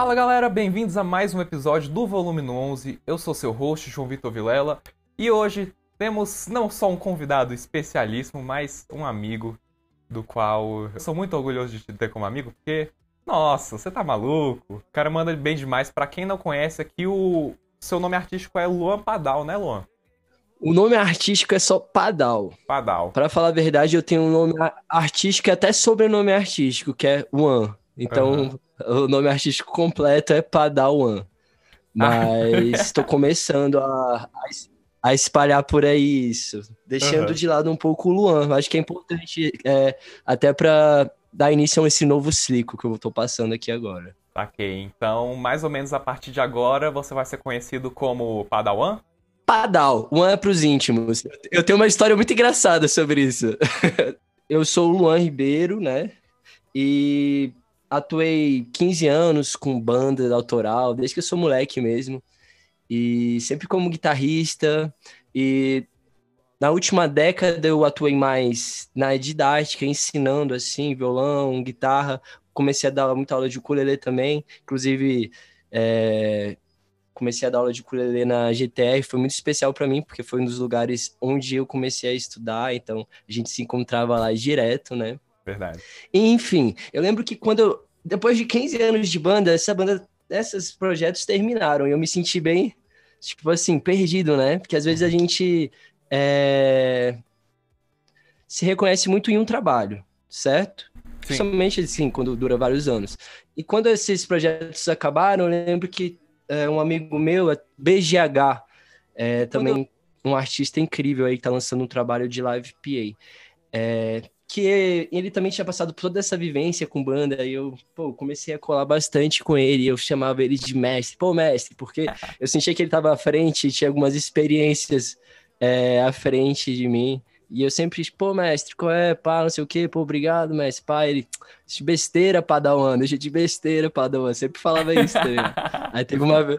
Fala galera, bem-vindos a mais um episódio do Volume 11. Eu sou seu host, João Vitor Vilela, e hoje temos não só um convidado especialíssimo, mas um amigo do qual eu sou muito orgulhoso de te ter como amigo, porque, nossa, você tá maluco? O cara manda bem demais. Para quem não conhece aqui, o seu nome artístico é Luan Padal, né, Luan? O nome artístico é só Padal. Padal. Para falar a verdade, eu tenho um nome artístico e até sobrenome artístico, que é Juan. Então, uhum. O nome artístico completo é Padawan. Mas estou começando a, a, espalhar por aí isso, deixando uhum. de lado um pouco o Luan. Acho que é importante é, até para dar início a esse novo ciclo que eu estou passando aqui agora. Ok, então mais ou menos a partir de agora você vai ser conhecido como Padawan? Padal, One é pros íntimos. Eu tenho uma história muito engraçada sobre isso. eu sou o Luan Ribeiro, né? E atuei 15 anos com banda autoral, desde que eu sou moleque mesmo. E sempre como guitarrista. E na última década eu atuei mais na didática, ensinando assim, violão, guitarra. Comecei a dar muita aula de ukulele também. Inclusive, é, comecei a dar aula de ukulele na GTR, foi muito especial para mim, porque foi um dos lugares onde eu comecei a estudar, então a gente se encontrava lá direto, né? Verdade. Enfim, eu lembro que quando eu, depois de 15 anos de banda, essa banda, esses projetos terminaram e eu me senti bem, tipo assim, perdido, né? Porque às vezes a gente é, se reconhece muito em um trabalho, certo? Sim. Principalmente assim, quando dura vários anos. E quando esses projetos acabaram, eu lembro que é, um amigo meu, BGH, é, também um artista incrível aí que tá lançando um trabalho de live PA. É, que ele também tinha passado por toda essa vivência com banda, e eu, pô, comecei a colar bastante com ele, eu chamava ele de mestre, pô, mestre, porque eu sentia que ele estava à frente, tinha algumas experiências é, à frente de mim, e eu sempre, pô, mestre, qual é, pá, não sei o quê, pô, obrigado, mestre, pá, ele, de besteira, padawan, deixa de besteira, padawan, sempre falava isso, tá Aí teve uma vez,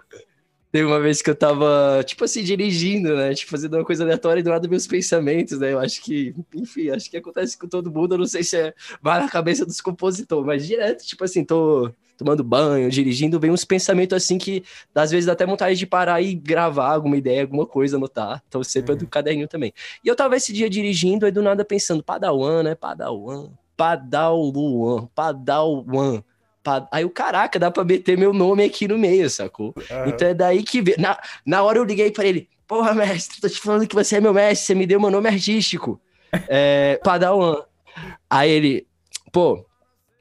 Teve uma vez que eu tava, tipo assim, dirigindo, né? Tipo, fazendo uma coisa aleatória e do lado meus pensamentos, né? Eu acho que, enfim, acho que acontece com todo mundo. Eu não sei se é vai na cabeça dos compositores, mas direto, tipo assim, tô tomando banho, dirigindo, vem uns pensamentos assim que às vezes dá até vontade de parar e gravar alguma ideia, alguma coisa, anotar. Então sempre uhum. do caderninho também. E eu tava esse dia dirigindo, aí do nada pensando, Padawan, né? Padawan, Padawan, Padawan. Aí o caraca, dá pra meter meu nome aqui no meio, sacou? Uhum. Então é daí que. Na, na hora eu liguei para ele: Porra, mestre, tô te falando que você é meu mestre, você me deu meu nome artístico. é, Padawan. Aí ele, pô,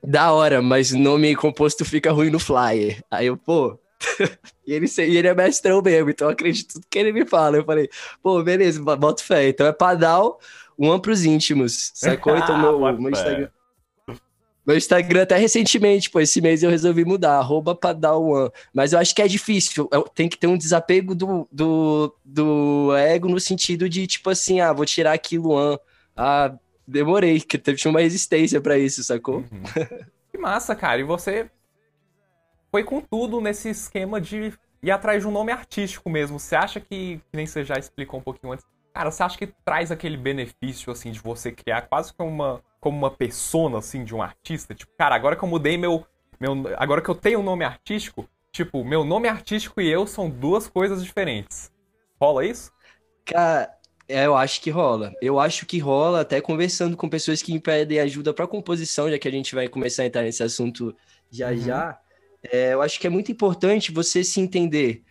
da hora, mas nome composto fica ruim no flyer. Aí eu, pô. e, ele, e ele é mestrão mesmo, então eu acredito tudo que ele me fala. Eu falei, pô, beleza, boto fé. Então é Padal, um pros íntimos, sacou? Então meu, meu Instagram. Meu Instagram até recentemente, pô, esse mês eu resolvi mudar, arroba Padawan. Mas eu acho que é difícil, tem que ter um desapego do, do, do ego no sentido de, tipo assim, ah, vou tirar aqui Luan. Ah, demorei, que teve uma resistência para isso, sacou? Uhum. que massa, cara. E você foi com tudo nesse esquema de ir atrás de um nome artístico mesmo. Você acha que, que nem você já explicou um pouquinho antes, cara, você acha que traz aquele benefício, assim, de você criar quase que uma como uma persona, assim, de um artista. Tipo, cara, agora que eu mudei meu. meu agora que eu tenho um nome artístico, tipo, meu nome artístico e eu são duas coisas diferentes. Rola isso? Cara, é, eu acho que rola. Eu acho que rola, até conversando com pessoas que me pedem ajuda para composição, já que a gente vai começar a entrar nesse assunto já uhum. já. É, eu acho que é muito importante você se entender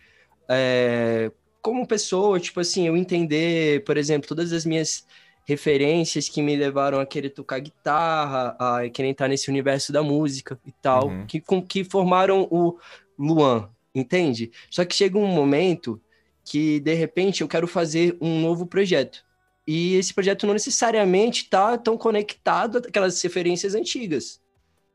é, como pessoa, tipo assim, eu entender, por exemplo, todas as minhas referências que me levaram a querer tocar guitarra, a querer entrar nesse universo da música e tal, uhum. que, com, que formaram o Luan, entende? Só que chega um momento que, de repente, eu quero fazer um novo projeto. E esse projeto não necessariamente está tão conectado àquelas referências antigas.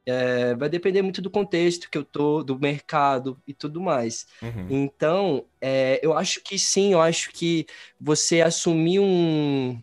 É, vai depender muito do contexto que eu tô, do mercado e tudo mais. Uhum. Então, é, eu acho que sim, eu acho que você assumir um,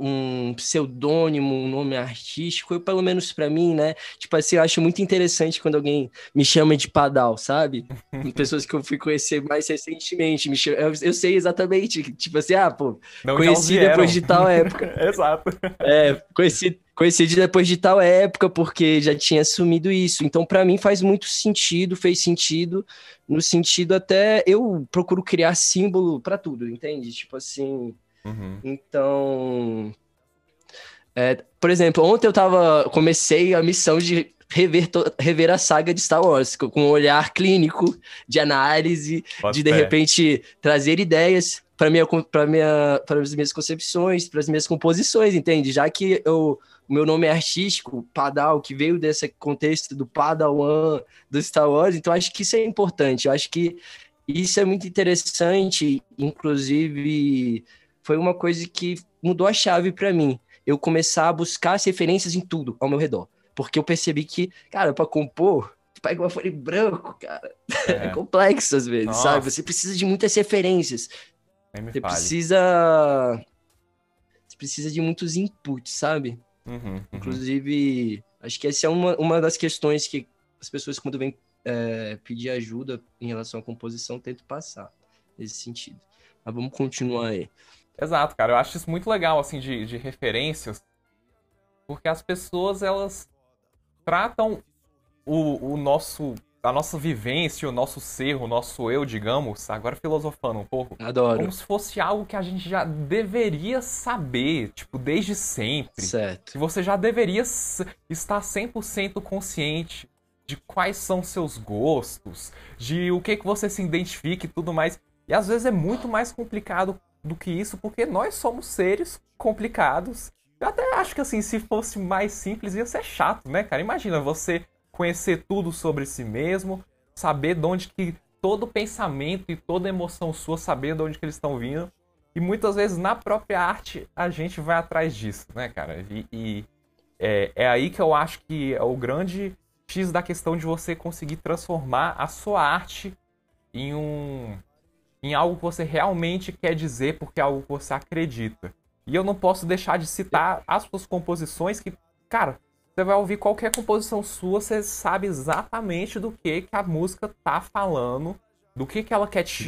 um pseudônimo, um nome artístico, eu, pelo menos para mim, né? Tipo assim, eu acho muito interessante quando alguém me chama de Padal, sabe? Pessoas que eu fui conhecer mais recentemente, me chama, eu, eu, sei exatamente, tipo assim, ah, pô, Não conheci depois de tal época. Exato. É, conheci, conheci depois de tal época porque já tinha assumido isso. Então, para mim faz muito sentido, fez sentido, no sentido até eu procuro criar símbolo para tudo, entende? Tipo assim, Uhum. Então, é, por exemplo, ontem eu tava, comecei a missão de rever, rever a saga de Star Wars com um olhar clínico de análise, Pode de de repente trazer ideias para minha minha as minhas concepções, para as minhas composições, entende? Já que eu o meu nome é artístico, Padal, que veio desse contexto do Padawan do Star Wars, então acho que isso é importante. Eu acho que isso é muito interessante, inclusive foi uma coisa que mudou a chave para mim. Eu começar a buscar as referências em tudo ao meu redor. Porque eu percebi que, cara, para compor, pega uma folha branco, cara. É, é complexo às vezes, Nossa. sabe? Você precisa de muitas referências. Você fale. precisa. Você precisa de muitos inputs, sabe? Uhum, uhum. Inclusive, acho que essa é uma, uma das questões que as pessoas, quando vêm é, pedir ajuda em relação à composição, tentam passar nesse sentido. Mas vamos continuar aí. Exato, cara. Eu acho isso muito legal, assim, de, de referências. Porque as pessoas, elas tratam o, o nosso a nossa vivência, o nosso ser, o nosso eu, digamos, agora filosofando um pouco. Adoro. Como se fosse algo que a gente já deveria saber, tipo, desde sempre. Certo. Que você já deveria estar 100% consciente de quais são seus gostos, de o que que você se identifica e tudo mais. E às vezes é muito mais complicado do que isso, porque nós somos seres complicados. Eu até acho que assim, se fosse mais simples, ia ser chato, né, cara? Imagina você conhecer tudo sobre si mesmo, saber de onde que todo pensamento e toda emoção sua, saber de onde que eles estão vindo. E muitas vezes na própria arte a gente vai atrás disso, né, cara? E, e é, é aí que eu acho que é o grande X da questão de você conseguir transformar a sua arte em um em algo que você realmente quer dizer porque é algo que você acredita. E eu não posso deixar de citar as suas composições que, cara, você vai ouvir qualquer composição sua, você sabe exatamente do que, que a música tá falando, do que, que ela quer te,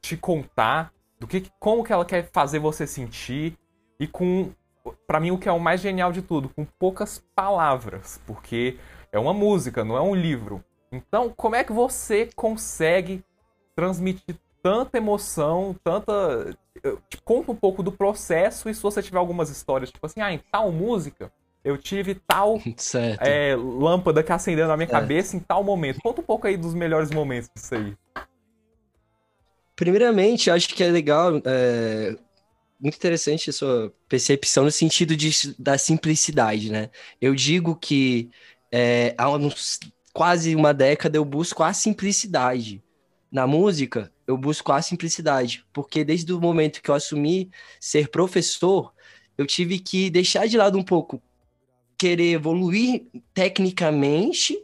te contar, do que como que ela quer fazer você sentir e com para mim o que é o mais genial de tudo, com poucas palavras, porque é uma música, não é um livro. Então, como é que você consegue transmitir tanta emoção, tanta. Te conta um pouco do processo e se você tiver algumas histórias, tipo assim, ah, em tal música eu tive tal é, lâmpada que acendeu na minha certo. cabeça em tal momento. Conta um pouco aí dos melhores momentos disso aí. Primeiramente, acho que é legal, é, muito interessante a sua percepção no sentido de, da simplicidade, né? Eu digo que é, há uns, quase uma década eu busco a simplicidade na música, eu busco a simplicidade, porque desde o momento que eu assumi ser professor, eu tive que deixar de lado um pouco querer evoluir tecnicamente,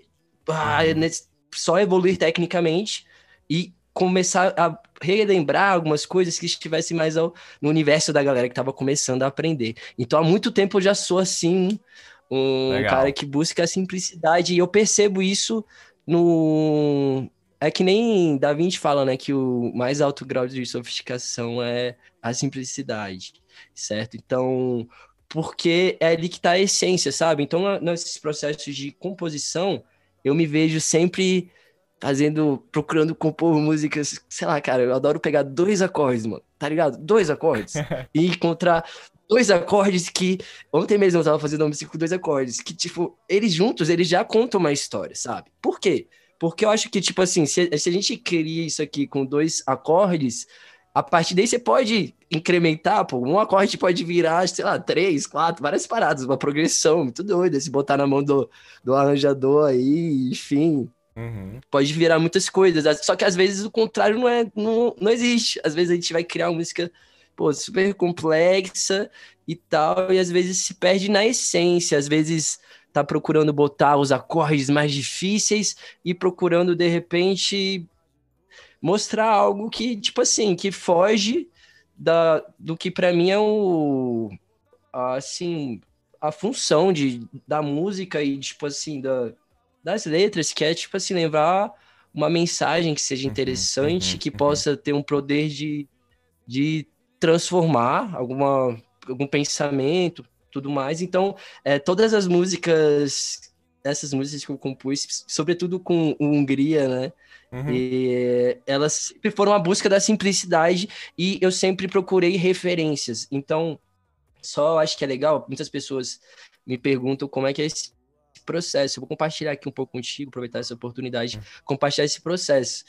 ah, uhum. só evoluir tecnicamente e começar a relembrar algumas coisas que estivessem mais ao, no universo da galera que estava começando a aprender. Então, há muito tempo eu já sou assim, um Legal. cara que busca a simplicidade, e eu percebo isso no, é que nem Da Vinci fala, né, que o mais alto grau de sofisticação é a simplicidade, certo? Então, porque é ali que está a essência, sabe? Então, nesses processos de composição, eu me vejo sempre fazendo, procurando compor músicas, sei lá, cara, eu adoro pegar dois acordes, mano, tá ligado? Dois acordes. e encontrar dois acordes que. Ontem mesmo eu tava fazendo uma música com dois acordes, que, tipo, eles juntos, eles já contam uma história, sabe? Por quê? Porque eu acho que, tipo assim, se, se a gente cria isso aqui com dois acordes, a partir daí você pode incrementar, pô, um acorde pode virar, sei lá, três, quatro, várias paradas, uma progressão muito doida, se botar na mão do, do arranjador aí, enfim. Uhum. Pode virar muitas coisas, só que às vezes o contrário não, é, não, não existe. Às vezes a gente vai criar uma música pô, super complexa e tal, e às vezes se perde na essência, às vezes tá procurando botar os acordes mais difíceis e procurando de repente mostrar algo que tipo assim que foge da, do que para mim é o assim, a função de, da música e, tipo assim, da, das letras, que é, tipo assim, lembrar uma mensagem que seja uhum, interessante, uhum, que uhum. possa ter um poder de, de transformar alguma, algum pensamento, tudo mais. Então, é, todas as músicas, essas músicas que eu compus, sobretudo com Hungria, né? Uhum. E elas sempre foram a busca da simplicidade e eu sempre procurei referências. Então, só acho que é legal, muitas pessoas me perguntam como é que é esse processo. Eu vou compartilhar aqui um pouco contigo, aproveitar essa oportunidade, uhum. compartilhar esse processo.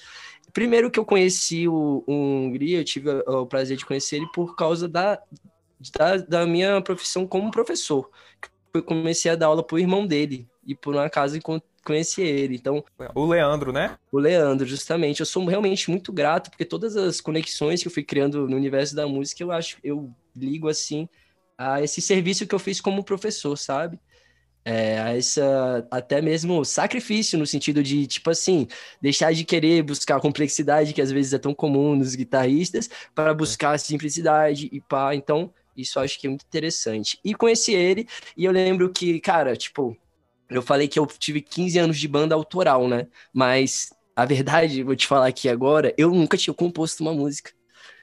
Primeiro que eu conheci o, o Hungria, eu tive o, o prazer de conhecer ele por causa da, da, da minha profissão como professor. Eu comecei a dar aula pro irmão dele, e por um acaso conheci ele. Então, o Leandro, né? O Leandro, justamente. Eu sou realmente muito grato porque todas as conexões que eu fui criando no universo da música, eu acho, eu ligo assim a esse serviço que eu fiz como professor, sabe? É, a essa até mesmo sacrifício no sentido de tipo assim deixar de querer buscar a complexidade que às vezes é tão comum nos guitarristas para buscar a simplicidade e pá então isso eu acho que é muito interessante e conheci ele e eu lembro que cara tipo eu falei que eu tive 15 anos de banda autoral, né? Mas a verdade, vou te falar aqui agora, eu nunca tinha composto uma música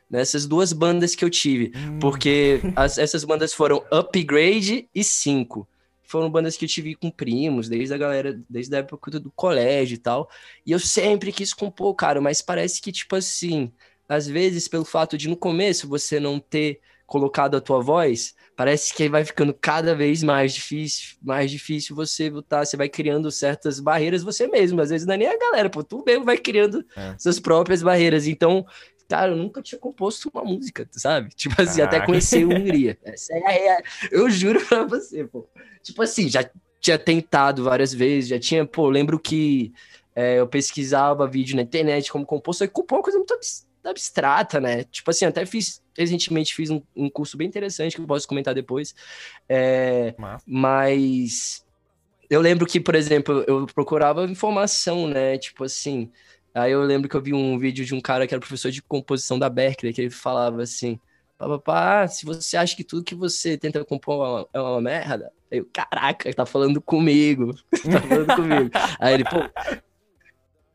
nessas duas bandas que eu tive, hum. porque as, essas bandas foram Upgrade e 5. Foram bandas que eu tive com primos, desde a galera, desde a época do colégio e tal. E eu sempre quis compor, cara, mas parece que, tipo assim, às vezes, pelo fato de no começo você não ter colocado a tua voz, parece que vai ficando cada vez mais difícil, mais difícil você botar, você vai criando certas barreiras você mesmo, às vezes não é nem a galera, pô, tu mesmo vai criando é. suas próprias barreiras, então, cara, eu nunca tinha composto uma música, sabe? Tipo assim, Caraca. até conhecer a Hungria, essa é a real, eu juro pra você, pô, tipo assim, já tinha tentado várias vezes, já tinha, pô, lembro que é, eu pesquisava vídeo na internet como compor, só que compor é uma coisa muito abstrata, né? Tipo assim, até fiz, recentemente fiz um, um curso bem interessante que eu posso comentar depois. É, mas eu lembro que, por exemplo, eu procurava informação, né? Tipo assim, aí eu lembro que eu vi um vídeo de um cara que era professor de composição da Berkeley, que ele falava assim, papapá, se você acha que tudo que você tenta compor é uma, é uma merda, eu, caraca, tá falando comigo, tá falando comigo. Aí ele, pô,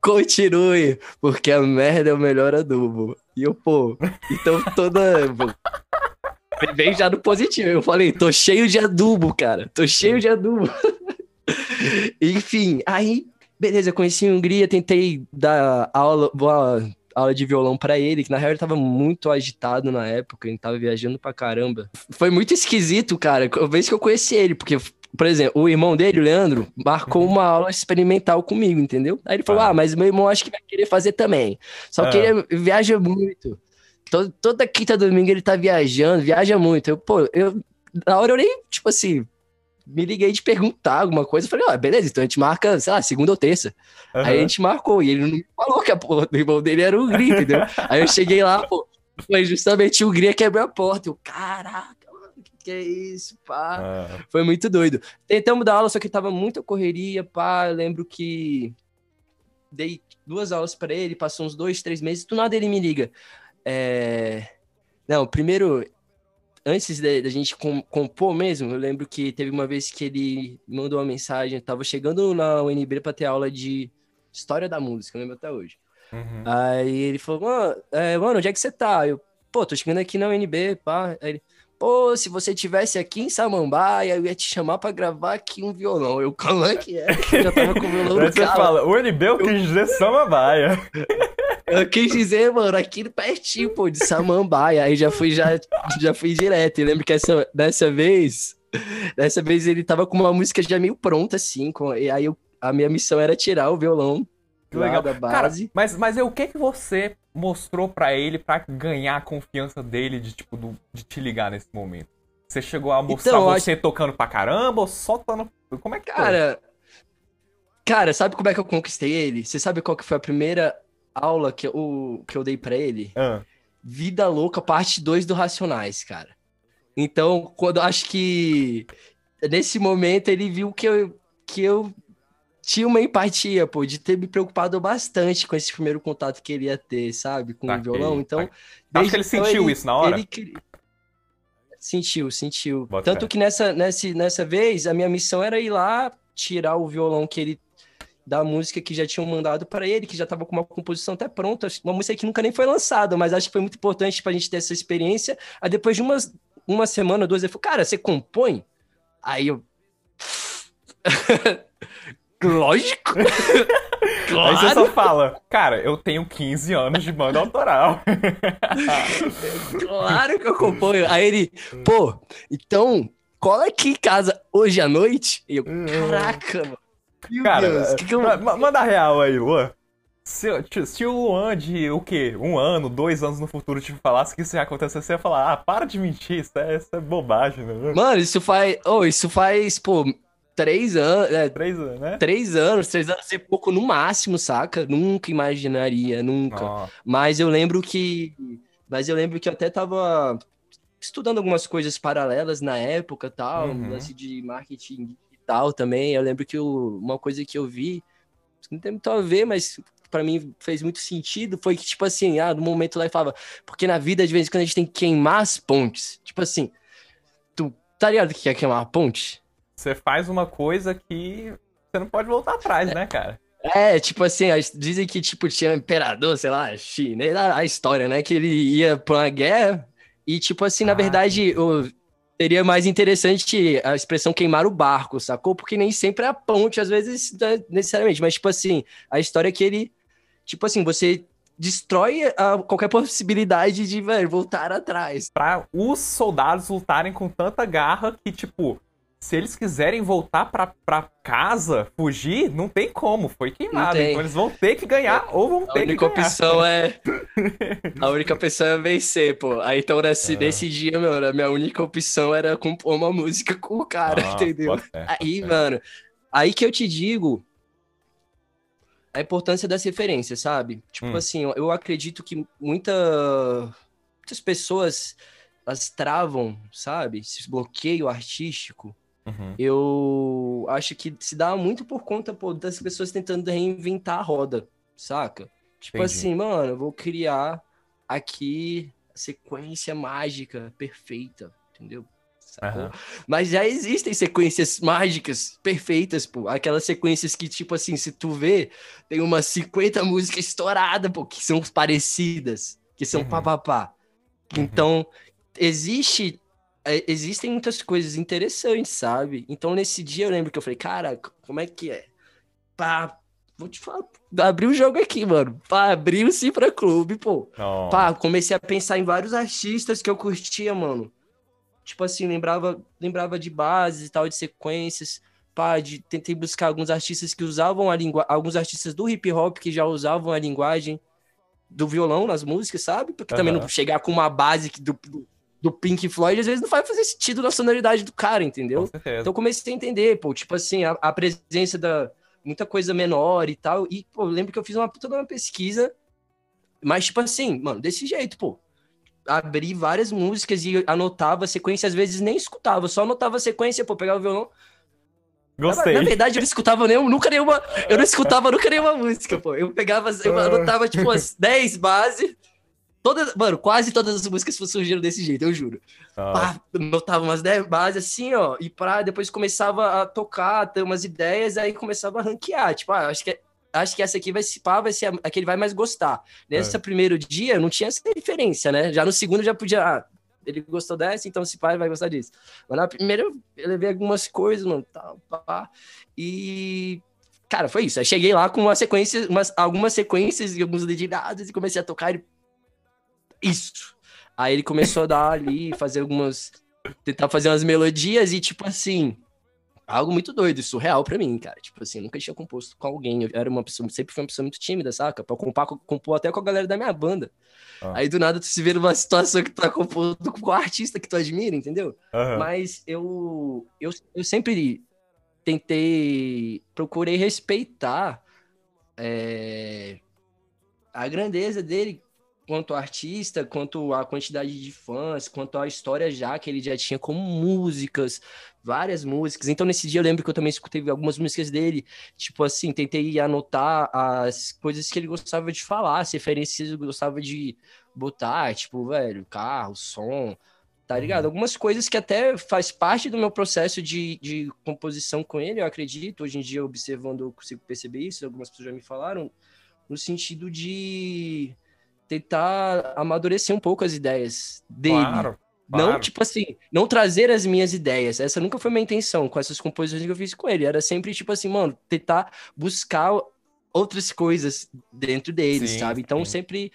continue, porque a merda é o melhor adubo. E eu, pô, então toda. Vem já no positivo. Eu falei, tô cheio de adubo, cara. Tô cheio de adubo. Enfim, aí, beleza, conheci a Hungria, tentei dar aula, aula de violão para ele, que na real ele tava muito agitado na época, ele tava viajando pra caramba. Foi muito esquisito, cara, a vez que eu conheci ele, porque por exemplo, o irmão dele, o Leandro, marcou uhum. uma aula experimental comigo, entendeu? Aí ele falou: Ah, ah mas meu irmão acho que vai querer fazer também. Só ah. que ele viaja muito. Todo, toda quinta domingo ele tá viajando, viaja muito. Eu, pô, eu, na hora eu nem, tipo assim, me liguei de perguntar alguma coisa. Falei, ó, oh, beleza, então a gente marca, sei lá, segunda ou terça. Uhum. Aí a gente marcou, e ele não falou que a porra do irmão dele era o Gri, entendeu? Aí eu cheguei lá, pô, foi justamente o Gri que quebrou a porta. Eu, caraca que é isso, pá. Ah. Foi muito doido. Tentamos dar aula, só que tava muita correria, pá. Eu lembro que dei duas aulas para ele, passou uns dois, três meses, do nada ele me liga. É... Não, primeiro, antes da gente compor mesmo, eu lembro que teve uma vez que ele mandou uma mensagem, tava chegando na UNB para ter aula de História da Música, eu lembro até hoje. Uhum. Aí ele falou, mano, é, mano, onde é que você tá? Eu, pô, tô chegando aqui na UNB, pá. Aí ele, Pô, se você tivesse aqui em Samambaia, eu ia te chamar pra gravar aqui um violão. Eu, como é que é? Eu já tava com o violão no Você fala, o NB eu quis dizer Samambaia. Eu quis dizer, mano, aqui pertinho, pô, de Samambaia. Aí já fui, já, já fui direto. E lembro que essa, dessa vez, dessa vez ele tava com uma música já meio pronta, assim. Com, e aí eu, a minha missão era tirar o violão que legal. da base. Cara, mas, mas o que que você mostrou para ele para ganhar a confiança dele de, tipo, do, de te ligar nesse momento? Você chegou a mostrar então, você acho... tocando pra caramba ou só tocando... Como é que Cara... Foi? Cara, sabe como é que eu conquistei ele? Você sabe qual que foi a primeira aula que eu, que eu dei para ele? Ah. Vida Louca, parte 2 do Racionais, cara. Então, quando acho que nesse momento ele viu que eu, que eu tinha uma empatia, pô, de ter me preocupado bastante com esse primeiro contato que ele ia ter, sabe? Com tá, o violão. Então. Tá. Acho que ele então, sentiu ele, isso na hora. Ele... Sentiu, sentiu. Bota Tanto fé. que nessa, nessa, nessa vez, a minha missão era ir lá, tirar o violão que ele. da música que já tinham mandado para ele, que já tava com uma composição até pronta. Uma música que nunca nem foi lançada, mas acho que foi muito importante pra gente ter essa experiência. Aí depois de umas, uma semana, duas, ele falou: Cara, você compõe? Aí eu. Lógico! Aí você só fala, cara, eu tenho 15 anos de banda autoral. Claro que eu acompanho. Aí ele, pô, então cola aqui em casa hoje à noite. E eu, caraca, mano. Meu Cara, Deus, que que eu... ma- ma- manda real aí, Luan. Se, se o Luan de o quê? Um ano, dois anos no futuro te falasse que isso ia acontecer, você ia falar, ah, para de mentir, isso é, isso é bobagem, né? Mano, isso faz. Oh, isso faz, pô, três anos. É, Três anos, né? três anos, três anos é pouco no máximo, saca? Nunca imaginaria, nunca. Ó, Mas eu lembro que. Mas eu lembro que eu até tava estudando algumas coisas paralelas na época tal, Uhum. lance de marketing digital também. Eu lembro que eu- uma coisa que eu vi, não tem muito a ver, mas pra mim fez muito sentido, foi que, tipo assim, ah, no momento lá ele falava, porque na vida, de vez em quando, a gente tem que queimar as pontes. Tipo assim, tu tá ligado que é queimar a ponte? Você faz uma coisa que você não pode voltar atrás, né, cara? É, tipo assim, as- dizem que, tipo, tinha um imperador, sei lá, chinês, a, história, né? Que ele ia pra uma guerra e, tipo assim, na Ah, verdade, o, seria mais interessante a expressão queimar o barco, sacou? Porque nem sempre é a ponte, às vezes, né, necessariamente, mas, tipo assim, a história é que ele, tipo assim, você destrói a- qualquer possibilidade de, velho, voltar atrás. Pra os soldados lutarem com tanta garra que, tipo, se eles quiserem voltar pra, pra casa, fugir, não tem como, foi queimado. Então eles vão ter que ganhar ou vão A ter que única ganhar. opção é. A única opção é vencer, pô. Aí então nesse, Ah. nesse dia, meu, a minha única opção era compor uma música com o cara, Ah, entendeu? fé, Aí, mano, aí que eu te digo a importância das referências, sabe? Tipo Hum. assim, eu acredito que muita, muitas pessoas elas travam, sabe? Esse bloqueio artístico. Uhum. Eu acho que se dá muito por conta, pô, das pessoas tentando reinventar a roda, saca? Tipo Entendi. assim, mano, eu vou criar aqui a sequência mágica perfeita, entendeu? Aham. Mas já existem sequências mágicas perfeitas, pô. Aquelas sequências que, tipo assim, se tu vê, tem umas 50 músicas estouradas, pô, que são parecidas, que são Uhum. papapá. Uhum. Então, existe. É, Existem muitas coisas interessantes, sabe? Então, nesse dia eu lembro que eu falei, cara, como é que é? Pá, vou te falar, abri o jogo aqui, mano. Pá, abri o Cifra Clube, pô. Não. Pá, comecei a pensar em vários artistas que eu curtia, mano. Tipo assim, lembrava, lembrava de bases e tal, de sequências. Pá, de, tentei buscar alguns artistas que usavam a linguagem, alguns artistas do hip hop que já usavam a linguagem do violão nas músicas, sabe? Porque também Aham. não chegar com uma base que do, do, do Pink Floyd, às vezes não vai fazer sentido na sonoridade do cara, entendeu? Então eu comecei a entender, pô, tipo assim, a, a presença da muita coisa menor e tal. E, pô, eu lembro que eu fiz uma puta de uma pesquisa, mas, tipo assim, mano, desse jeito, pô. Abri várias músicas e anotava a sequência, às vezes nem escutava, só anotava a sequência, pô, pegava o violão. Na, Gostei. na verdade, eu não escutava nenhum, nunca nenhuma. Eu não escutava nunca nenhuma música, pô. Eu pegava, eu Ah. anotava, tipo, umas 10 bases. Todas, mano, quase todas as músicas surgiram desse jeito, eu juro Ah, pá, notava umas 10 bases assim, ó, e pra depois começava a tocar, ter umas ideias, aí começava a ranquear, tipo, ah, acho que acho que essa aqui vai se pá, vai ser a, que ele vai mais gostar. Nesse É. primeiro dia não tinha essa referência, né? Já no segundo já podia, ah, ele gostou dessa, então esse pai vai gostar disso. Mas na primeira eu eu levei algumas coisas, mano, tal, pá, e cara, foi isso. Aí cheguei lá com uma sequência, umas, algumas sequências e alguns dedilhados e comecei a tocar e isso. Aí ele começou a dar ali, fazer algumas. Tentar fazer umas melodias e, tipo assim. Algo muito doido, surreal pra mim, cara. Tipo assim, nunca tinha composto com alguém. Eu era uma pessoa, sempre fui uma pessoa muito tímida, saca? Pra compor, compor até com a galera da minha banda. Ah. Aí do nada tu se vê numa situação que tu tá compondo com o artista que tu admira, entendeu? aham. Mas eu, eu, eu sempre tentei, procurei respeitar é, a grandeza dele quanto artista, quanto a quantidade de fãs, quanto a história já que ele já tinha como músicas, várias músicas. Então nesse dia eu lembro que eu também escutei algumas músicas dele, tipo assim, tentei anotar as coisas que ele gostava de falar, as referências que ele gostava de botar, tipo, velho, carro, som, tá ligado? Algumas coisas que até faz parte do meu processo de, de composição com ele, eu acredito. Hoje em dia, observando, eu consigo perceber isso. Algumas pessoas já me falaram, no sentido de tentar amadurecer um pouco as ideias dele. Claro. Claro. Não, tipo assim, não trazer as minhas ideias. Essa nunca foi minha intenção com essas composições que eu fiz com ele. Era sempre, tipo assim, mano, tentar buscar outras coisas dentro dele, sim, sabe? Então, sim. sempre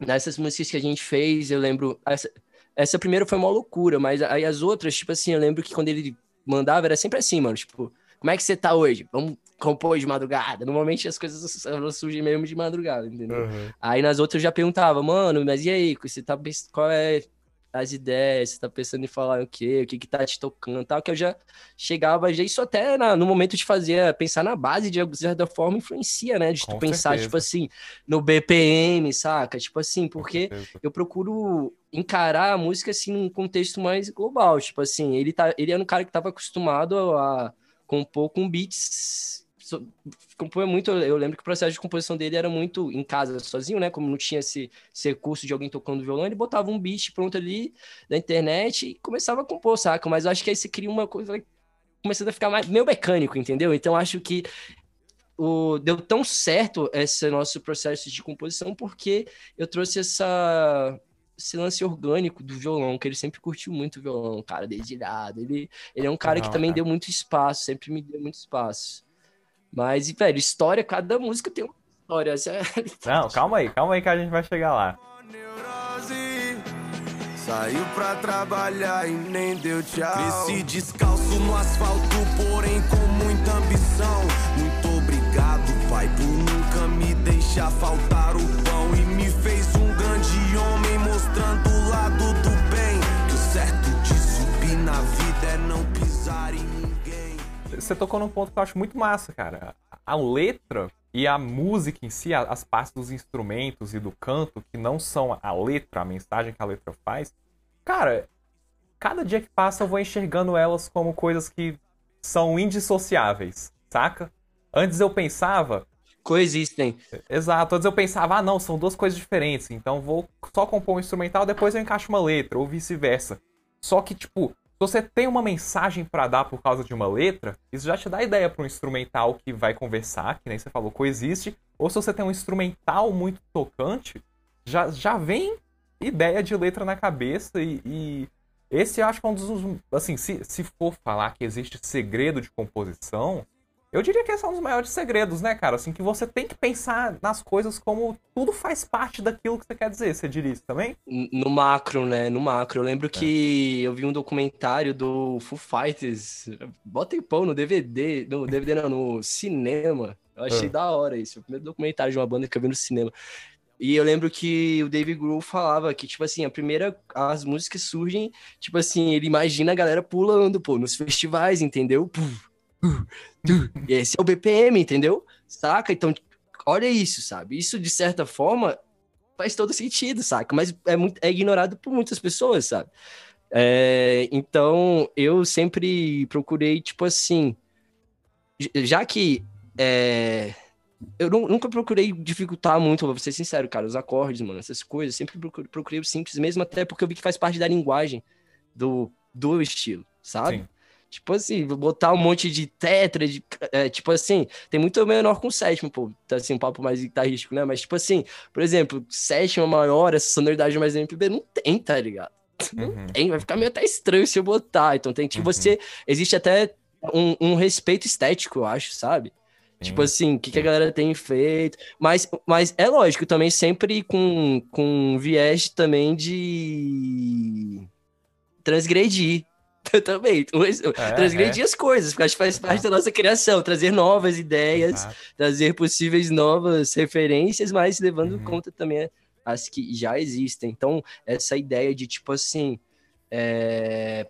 nessas músicas que a gente fez, eu lembro. Essa, essa primeira foi uma loucura, mas aí as outras, tipo assim, eu lembro que quando ele mandava era sempre assim, mano. Tipo, como é que você tá hoje? Vamos compor de madrugada. Normalmente as coisas elas surgem mesmo de madrugada, entendeu? Uhum. Aí nas outras eu já perguntava, mano, mas e aí? Você tá, qual é as ideias, você tá pensando em falar o quê, o que que tá te tocando tal, que eu já chegava, já isso até na, no momento de fazer, pensar na base, de certa forma, influencia, né, de tu pensar, tipo assim, no BPM, saca? Tipo assim, porque eu procuro encarar a música, assim, num contexto mais global, tipo assim, ele, tá, ele era um cara que tava acostumado a compor com beats compõe muito. Eu lembro que o processo de composição dele era muito em casa, sozinho, né? Como não tinha esse, esse recurso de alguém tocando violão, ele botava um beat pronto ali da internet e começava a compor, saca? Mas eu acho que aí você cria uma coisa, começando a ficar mais, meio mecânico, entendeu? Então acho que o, deu tão certo esse nosso processo de composição porque eu trouxe essa esse lance orgânico do violão, que ele sempre curtiu muito o violão, cara, dedilhado. Ele, ele é um cara Não, que também cara. deu muito espaço, sempre me deu muito espaço. Mas, velho, história, cada música tem uma história. É Não, calma aí, calma aí que a gente vai chegar lá. Saiu pra trabalhar e nem deu tchau. Cresci descalço no asfalto, porém com muita ambição. Muito obrigado, pai, por nunca me deixar faltar o você tocou num ponto que eu acho muito massa, cara. A letra e a música em si, as partes dos instrumentos e do canto, que não são a letra, a mensagem que a letra faz, cara, cada dia que passa eu vou enxergando elas como coisas que são indissociáveis, saca? Antes eu pensava. Coexistem. Exato. Antes eu pensava, ah, não, são duas coisas diferentes. Então vou só compor um instrumental, depois eu encaixo uma letra, ou vice-versa. Só que, tipo, você tem uma mensagem para dar por causa de uma letra, isso já te dá ideia para um instrumental que vai conversar, que nem você falou, coexiste. Ou se você tem um instrumental muito tocante, já, já vem ideia de letra na cabeça e, e esse eu acho que é um dos. Assim, se, se for falar que existe segredo de composição, eu diria que esse é um dos maiores segredos, né, cara? Assim, que você tem que pensar nas coisas como tudo faz parte daquilo que você quer dizer. Você diria isso também? No macro, né? No macro. Eu lembro é. que eu vi um documentário do Foo Fighters. Bota em pão no DVD. No DVD não, no cinema. Eu achei é. da hora isso. O primeiro documentário de uma banda que eu vi no cinema. E eu lembro que o David Grohl falava que, tipo assim, a primeira, as músicas surgem, tipo assim, ele imagina a galera pulando, pô, nos festivais, entendeu? Puf, esse é o BPM, entendeu? Saca? Então, olha isso, sabe? Isso, de certa forma, faz todo sentido, saca? Mas é, muito, é ignorado por muitas pessoas, sabe? É, então, eu sempre procurei, tipo assim, já que é, eu nunca procurei dificultar muito, vou ser sincero, cara, os acordes, mano, essas coisas, sempre procurei, procurei o simples mesmo, até porque eu vi que faz parte da linguagem do, do estilo, sabe? Sim. Tipo assim, botar um monte de tetra, de, é, tipo assim, tem muito menor com sétimo, pô, tá assim, um papo mais guitarrístico, né? Mas, tipo assim, por exemplo, sétima maior, essa sonoridade mais MPB, não tem, tá ligado? Não uhum. tem, vai ficar meio até estranho se eu botar. Então tem que uhum. você. Existe até um, um, respeito estético, eu acho, sabe? Tipo assim, o que, que, a galera tem feito. Mas, mas é lógico, também sempre com, com viés também de transgredir, também. É, transgredir é. as coisas, porque acho que faz parte da nossa criação, trazer novas ideias, Exato. trazer possíveis novas referências, mas levando em uhum. conta também as que já existem. Então, essa ideia de, tipo assim, é,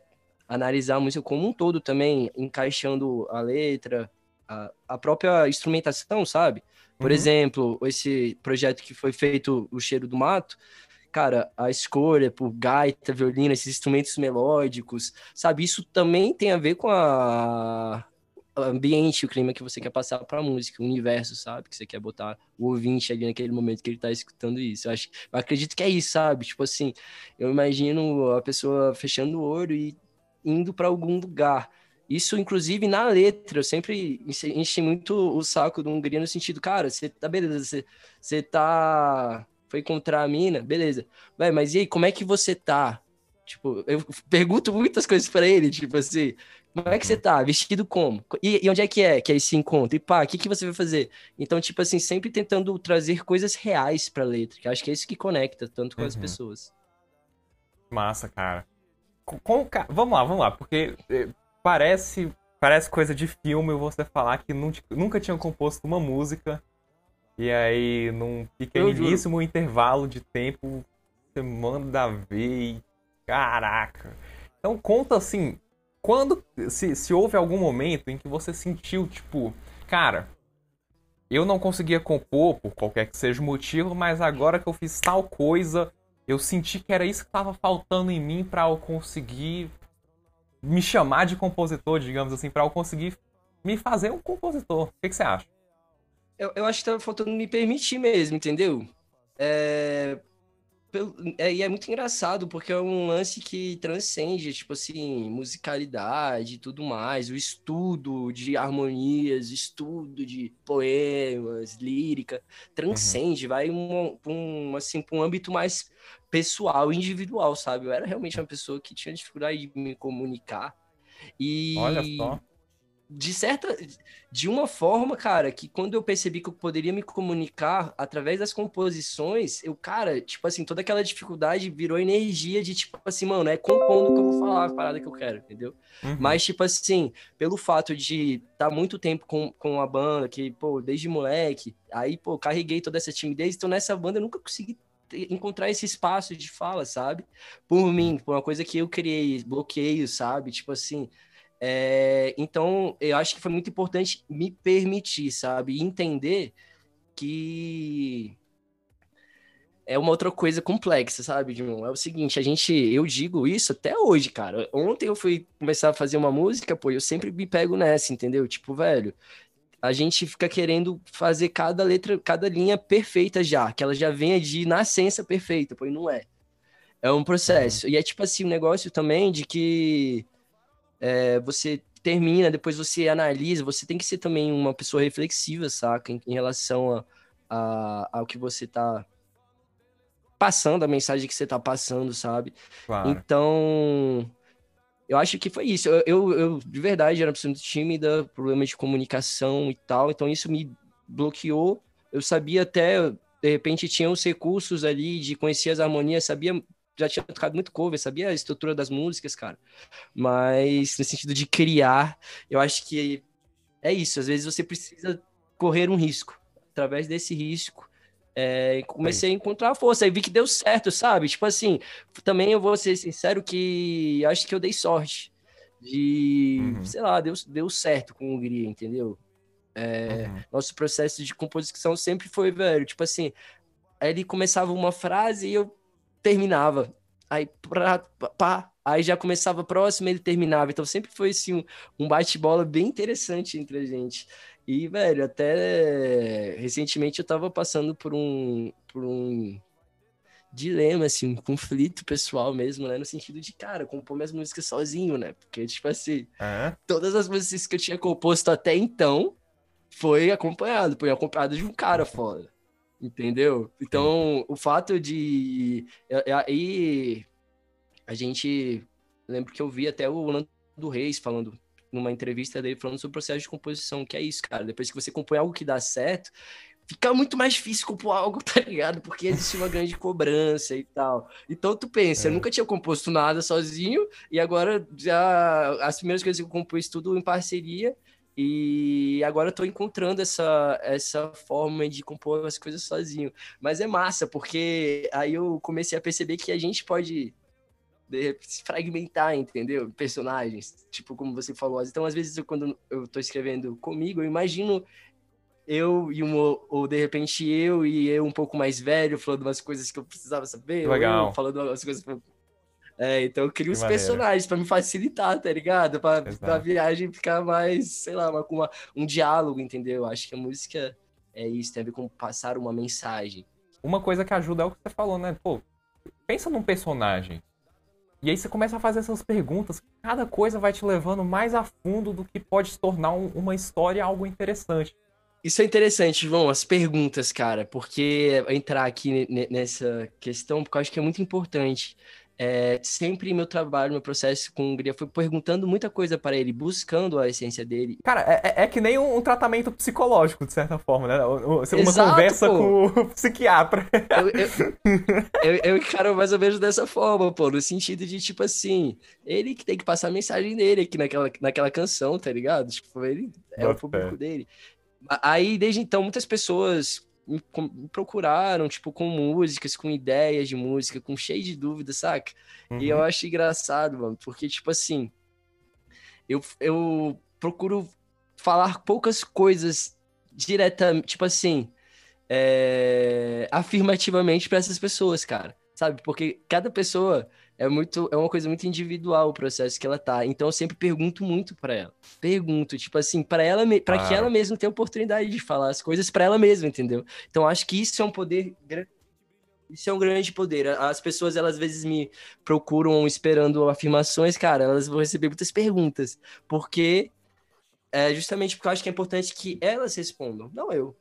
analisar a música como um todo também, encaixando a letra, a, a própria instrumentação, sabe? Por uhum. exemplo, esse projeto que foi feito, O Cheiro do Mato, cara, a escolha por gaita, violino, esses instrumentos melódicos, sabe? Isso também tem a ver com a ambiente, o clima que você quer passar para a música, o universo, sabe? Que você quer botar o ouvinte ali naquele momento que ele tá escutando isso. Eu acho, eu acredito que é isso, sabe? Tipo assim, eu imagino a pessoa fechando o olho e indo para algum lugar. Isso, inclusive, na letra, eu sempre enchi muito o saco do Hungria no sentido, cara, você tá beleza, você, você tá. Foi encontrar a mina, beleza. Vai, mas e aí, como é que você tá? Tipo, eu pergunto muitas coisas para ele, tipo assim, como é que você tá? Vestido como? E, e, onde é que é que é esse encontro? E pá, o que, que você vai fazer? Então, tipo assim, sempre tentando trazer coisas reais pra letra, que acho que é isso que conecta tanto com uhum. as pessoas. Massa, cara. Com, com, vamos lá, vamos lá, porque eh, parece parece coisa de filme você falar que nunca tinha composto uma música e aí num pequeníssimo intervalo de tempo você manda ver e caraca. Então conta assim, quando se, se houve algum momento em que você sentiu tipo, cara, eu não conseguia compor por qualquer que seja o motivo, mas agora que eu fiz tal coisa, eu senti que era isso que estava faltando em mim para eu conseguir me chamar de compositor, digamos assim, para eu conseguir me fazer um compositor. O que, que você acha? Eu, eu acho que tava faltando me permitir mesmo, entendeu? É, é, e é muito engraçado, porque é um lance que transcende, tipo assim, musicalidade e tudo mais, o estudo de harmonias, estudo de poemas, lírica, transcende, uhum. vai um, um, assim, para um âmbito mais pessoal, individual, sabe? Eu era realmente uma pessoa que tinha dificuldade de me comunicar. E Olha só. De certa de uma forma, cara, que quando eu percebi que eu poderia me comunicar através das composições, eu, cara, tipo assim, toda aquela dificuldade virou energia de tipo assim, mano, é compondo que eu vou falar a parada que eu quero, entendeu? Uhum. Mas, tipo assim, pelo fato de estar tá muito tempo com, com a banda, que, pô, desde moleque, aí, pô, carreguei toda essa timidez, então nessa banda eu nunca consegui encontrar esse espaço de fala, sabe? Por mim, por uma coisa que eu criei, bloqueio, sabe? Tipo assim. É... então, eu acho que foi muito importante me permitir, sabe? Entender que é uma outra coisa complexa, sabe, João? É o seguinte, a gente, eu digo isso até hoje, cara. Ontem eu fui começar a fazer uma música, pô, eu sempre me pego nessa, entendeu? Tipo, velho, a gente fica querendo fazer cada letra, cada linha perfeita já, que ela já venha de nascença perfeita, pois não é. É um processo. Uhum. E é tipo assim, um negócio também de que é, você termina, depois você analisa, você tem que ser também uma pessoa reflexiva, saca? Em, em relação a, a, ao que você tá passando, a mensagem que você tá passando, sabe? Claro. Então, eu acho que foi isso. Eu, eu, eu, de verdade, era uma pessoa muito tímida, problema de comunicação e tal, então isso me bloqueou. Eu sabia até, de repente, tinha os recursos ali de conhecer as harmonias, sabia, já tinha tocado muito cover, sabia a estrutura das músicas, cara. Mas no sentido de criar, eu acho que é isso. Às vezes você precisa correr um risco. Através desse risco, é, comecei a encontrar força e vi que deu certo, sabe? Tipo assim, também eu vou ser sincero que acho que eu dei sorte de, uhum. sei lá, deu, deu certo com a Hungria, entendeu? É, uhum. Nosso processo de composição sempre foi, velho, tipo assim, ele começava uma frase e eu terminava. Aí, pra, pá, aí já começava a próxima ele terminava. Então sempre foi assim, um, um bate-bola bem interessante entre a gente. E, velho, até recentemente eu tava passando por um, por um dilema, assim, um conflito pessoal mesmo, né? No sentido de, cara, compor minhas músicas sozinho, né? Porque, tipo assim, é? todas as músicas que eu tinha composto até então foi acompanhado, foi acompanhado de um cara foda. Entendeu? Então, o fato de. Aí a gente. Lembro que eu vi até o Lando Reis falando numa entrevista dele falando sobre o processo de composição, que é isso, cara. Depois que você compõe algo que dá certo, fica muito mais difícil compor algo, tá ligado? Porque existe uma grande cobrança e tal. Então tu pensa, é. eu nunca tinha composto nada sozinho e agora já as primeiras coisas que eu compus tudo em parceria e agora eu tô encontrando essa, essa forma de compor as coisas sozinho. Mas é massa, porque aí eu comecei a perceber que a gente pode se fragmentar, entendeu? Personagens, tipo como você falou. Então, às vezes, eu, quando eu tô escrevendo comigo, eu imagino eu e um, ou de repente eu e eu um pouco mais velho falando umas coisas que eu precisava saber. Legal. falando umas coisas. É, então eu crio os personagens para me facilitar, tá ligado? Pra, pra viagem ficar mais, sei lá, uma, uma, um diálogo, entendeu? Acho que a música é isso, tem a ver com passar uma mensagem. Uma coisa que ajuda é o que você falou, né? Pô, pensa num personagem. E aí você começa a fazer essas perguntas, cada coisa vai te levando mais a fundo do que pode se tornar um, uma história algo interessante. Isso é interessante, João, as perguntas, cara, porque entrar aqui nessa questão, porque eu acho que é muito importante. É, sempre meu trabalho, meu processo com Hungria foi perguntando muita coisa para ele, buscando a essência dele. Cara, é, é, é que nem um, um, tratamento psicológico, de certa forma, né? Uma Exato, conversa pô. com o psiquiatra. Eu, eu, eu, eu, encaro mais ou menos dessa forma, pô, no sentido de, tipo assim, ele que tem que passar a mensagem dele aqui naquela, naquela canção, tá ligado? Tipo, ele é o público dele. Aí, desde então, muitas pessoas me, procuraram, tipo, com músicas, com ideias de música, com cheio de dúvidas, saca? Uhum. E eu uhum. acho engraçado, mano, porque, tipo assim, eu, eu procuro falar poucas coisas diretamente, tipo assim, é, afirmativamente para essas pessoas, cara, sabe? Porque cada pessoa é muito é uma coisa muito individual o processo que ela tá. Então eu sempre pergunto muito para ela. Pergunto, tipo assim, para ela para que ela mesma tenha oportunidade de falar as coisas para ela mesma, entendeu? Então acho que isso é um poder isso é um grande poder. As pessoas, elas às vezes me procuram esperando afirmações, cara, elas vão receber muitas perguntas, porque é justamente porque eu acho que é importante que elas respondam, não eu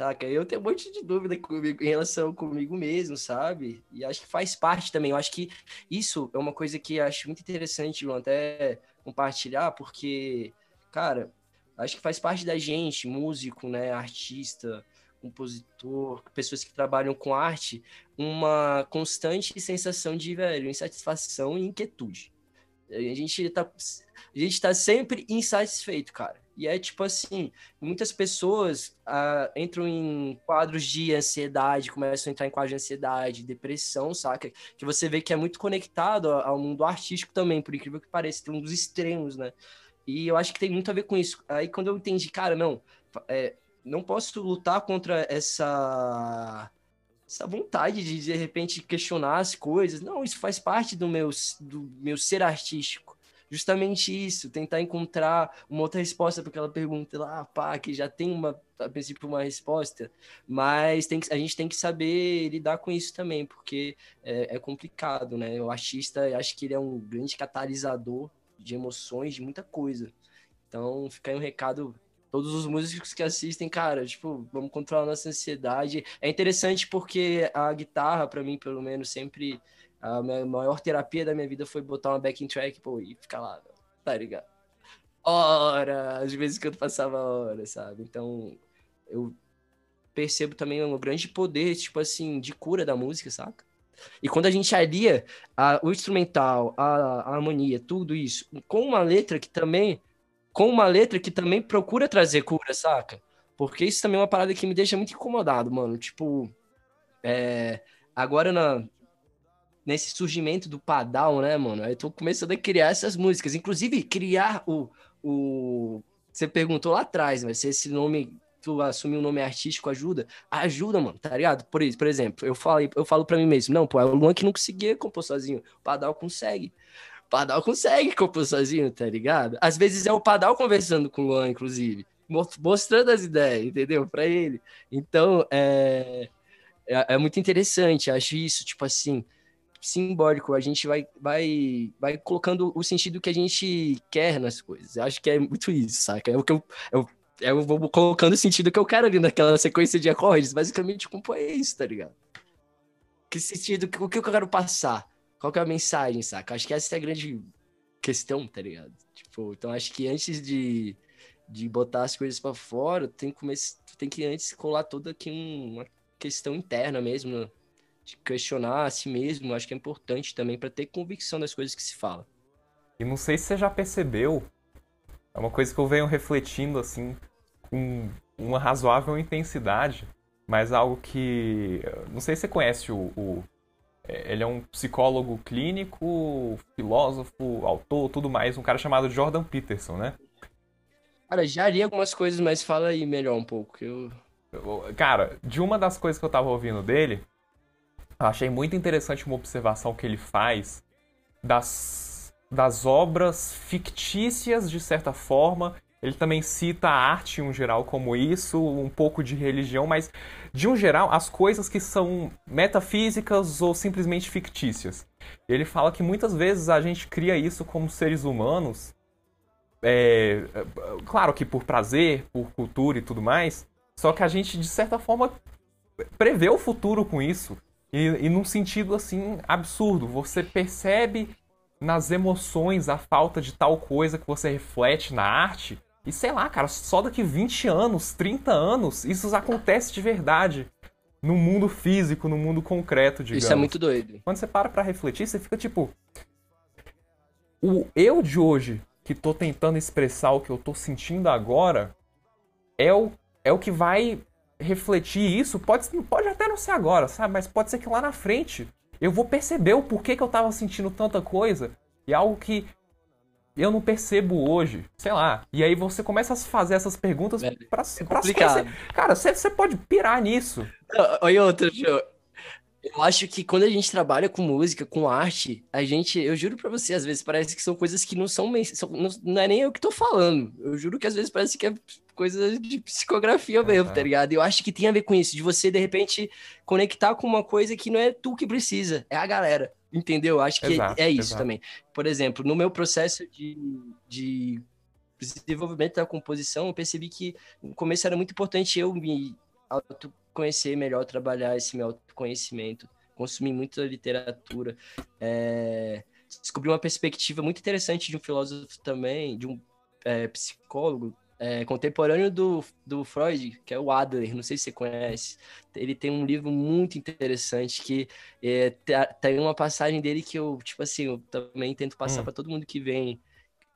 saca? Eu tenho um monte de dúvida comigo, em relação comigo mesmo, sabe? E acho que faz parte também. Eu acho que isso é uma coisa que acho muito interessante, João, até compartilhar, porque, cara, acho que faz parte da gente, músico, né, artista, compositor, pessoas que trabalham com arte, uma constante sensação de, velho, insatisfação e inquietude. A gente tá, a gente tá sempre insatisfeito, cara. E é tipo assim, muitas pessoas ah, entram em quadros de ansiedade, começam a entrar em quadros de ansiedade, depressão, saca? Que você vê que é muito conectado ao mundo artístico também, por incrível que pareça, tem um dos extremos, né? E eu acho que tem muito a ver com isso. Aí quando eu entendi, cara, não, é, não posso lutar contra essa essa vontade de de repente questionar as coisas. Não, isso faz parte do meu, do meu ser artístico justamente isso, tentar encontrar uma outra resposta para aquela pergunta lá, pá, que já tem uma, a princípio, uma resposta, mas tem que, a gente tem que saber lidar com isso também, porque é, é complicado, né? O artista, acho que ele é um grande catalisador de emoções, de muita coisa. Então, fica aí um recado todos os músicos que assistem, cara, tipo, vamos controlar nossa ansiedade. É interessante porque a guitarra, para mim, pelo menos, sempre a minha maior terapia da minha vida foi botar uma backing track, pô, e ficar lá, tá ligado? Horas, às vezes que eu passava horas, sabe? Então, eu percebo também um grande poder, tipo assim, de cura da música, saca? E quando a gente alia a, o instrumental, a, a, harmonia, tudo isso, com uma letra que também, com uma letra que também procura trazer cura, saca? Porque isso também é uma parada que me deixa muito incomodado, mano. Tipo, é, agora na, nesse surgimento do Padal, né, mano? Eu tô começando a criar essas músicas. Inclusive, criar o. o... Você perguntou lá atrás, mas se esse nome. Tu assumir um nome artístico ajuda? Ajuda, mano, tá ligado? Por, isso, por exemplo, eu, falei, eu falo pra mim mesmo, não, pô, é o Luan que não conseguia compor sozinho. O Padal consegue. O Padal consegue compor sozinho, tá ligado? Às vezes é o Padal conversando com o Luan, inclusive. Mostrando as ideias, entendeu? Pra ele. Então, é, é, é muito interessante, acho isso, tipo assim simbólico, a gente vai, vai, vai colocando o sentido que a gente quer nas coisas. Eu acho que é muito isso, saca? É o que eu, eu, eu vou colocando o sentido que eu quero ali naquela sequência de acordes. Basicamente, compor é isso, tá ligado? Que sentido, o que eu quero passar? Qual que é a mensagem, saca? Acho que essa é a grande questão, tá ligado? Tipo, então acho que antes de, de botar as coisas para fora, tem que, tem que antes colar toda aqui uma questão interna mesmo, de questionar a si mesmo, acho que é importante também para ter convicção das coisas que se fala. E não sei se você já percebeu, é uma coisa que eu venho refletindo assim com uma razoável intensidade, mas algo que não sei se você conhece o, o é, ele é um psicólogo clínico, filósofo, autor, tudo mais, um cara chamado Jordan Peterson, né? Cara, já li algumas coisas, mas fala aí melhor um pouco. Eu... Cara, de uma das coisas que eu tava ouvindo dele, eu achei muito interessante uma observação que ele faz, das, das obras fictícias, de certa forma. Ele também cita a arte em um geral como isso, um pouco de religião, mas de um geral, as coisas que são metafísicas ou simplesmente fictícias. Ele fala que muitas vezes a gente cria isso como seres humanos, é, claro que por prazer, por cultura e tudo mais, só que a gente, de certa forma, prevê o futuro com isso. E, e num sentido assim absurdo. Você percebe nas emoções a falta de tal coisa que você reflete na arte. E sei lá, cara, só daqui 20 anos, 30 anos, isso acontece de verdade. No mundo físico, no mundo concreto, digamos. Isso é muito doido. Quando você para pra refletir, você fica tipo. O eu de hoje, que tô tentando expressar o que eu tô sentindo agora, é o, é o que vai refletir isso. Pode, pode até não ser agora, sabe? Mas pode ser que lá na frente eu vou perceber o porquê que eu tava sentindo tanta coisa. E algo que eu não percebo hoje, sei lá. E aí você começa a fazer essas perguntas É, pra, é pra. Cara, você, você pode pirar nisso. Olha outra, Joe. Eu acho que quando a gente trabalha com música, com arte, a gente, eu juro pra você, às vezes parece que são coisas que não são, são- não, não é nem eu que tô falando. Eu juro que às vezes parece que é coisa de psicografia mesmo, Aham. tá ligado? Eu acho que tem a ver com isso, de você de repente conectar com uma coisa que não é tu que precisa, é a galera. Entendeu? Eu acho que Exato, é isso exato. também. Por exemplo, no meu processo de, de desenvolvimento da composição, eu percebi que no começo era muito importante eu me autoconhecer melhor, trabalhar esse meu autoconhecimento, consumir muita literatura, é, descobri uma perspectiva muito interessante de um filósofo também, de um é, psicólogo é, contemporâneo do, do Freud, que é o Adler, não sei se você conhece. Ele tem um livro muito interessante que é, tá- tem uma passagem dele que eu, tipo assim, eu também tento passar Hum. para todo mundo que vem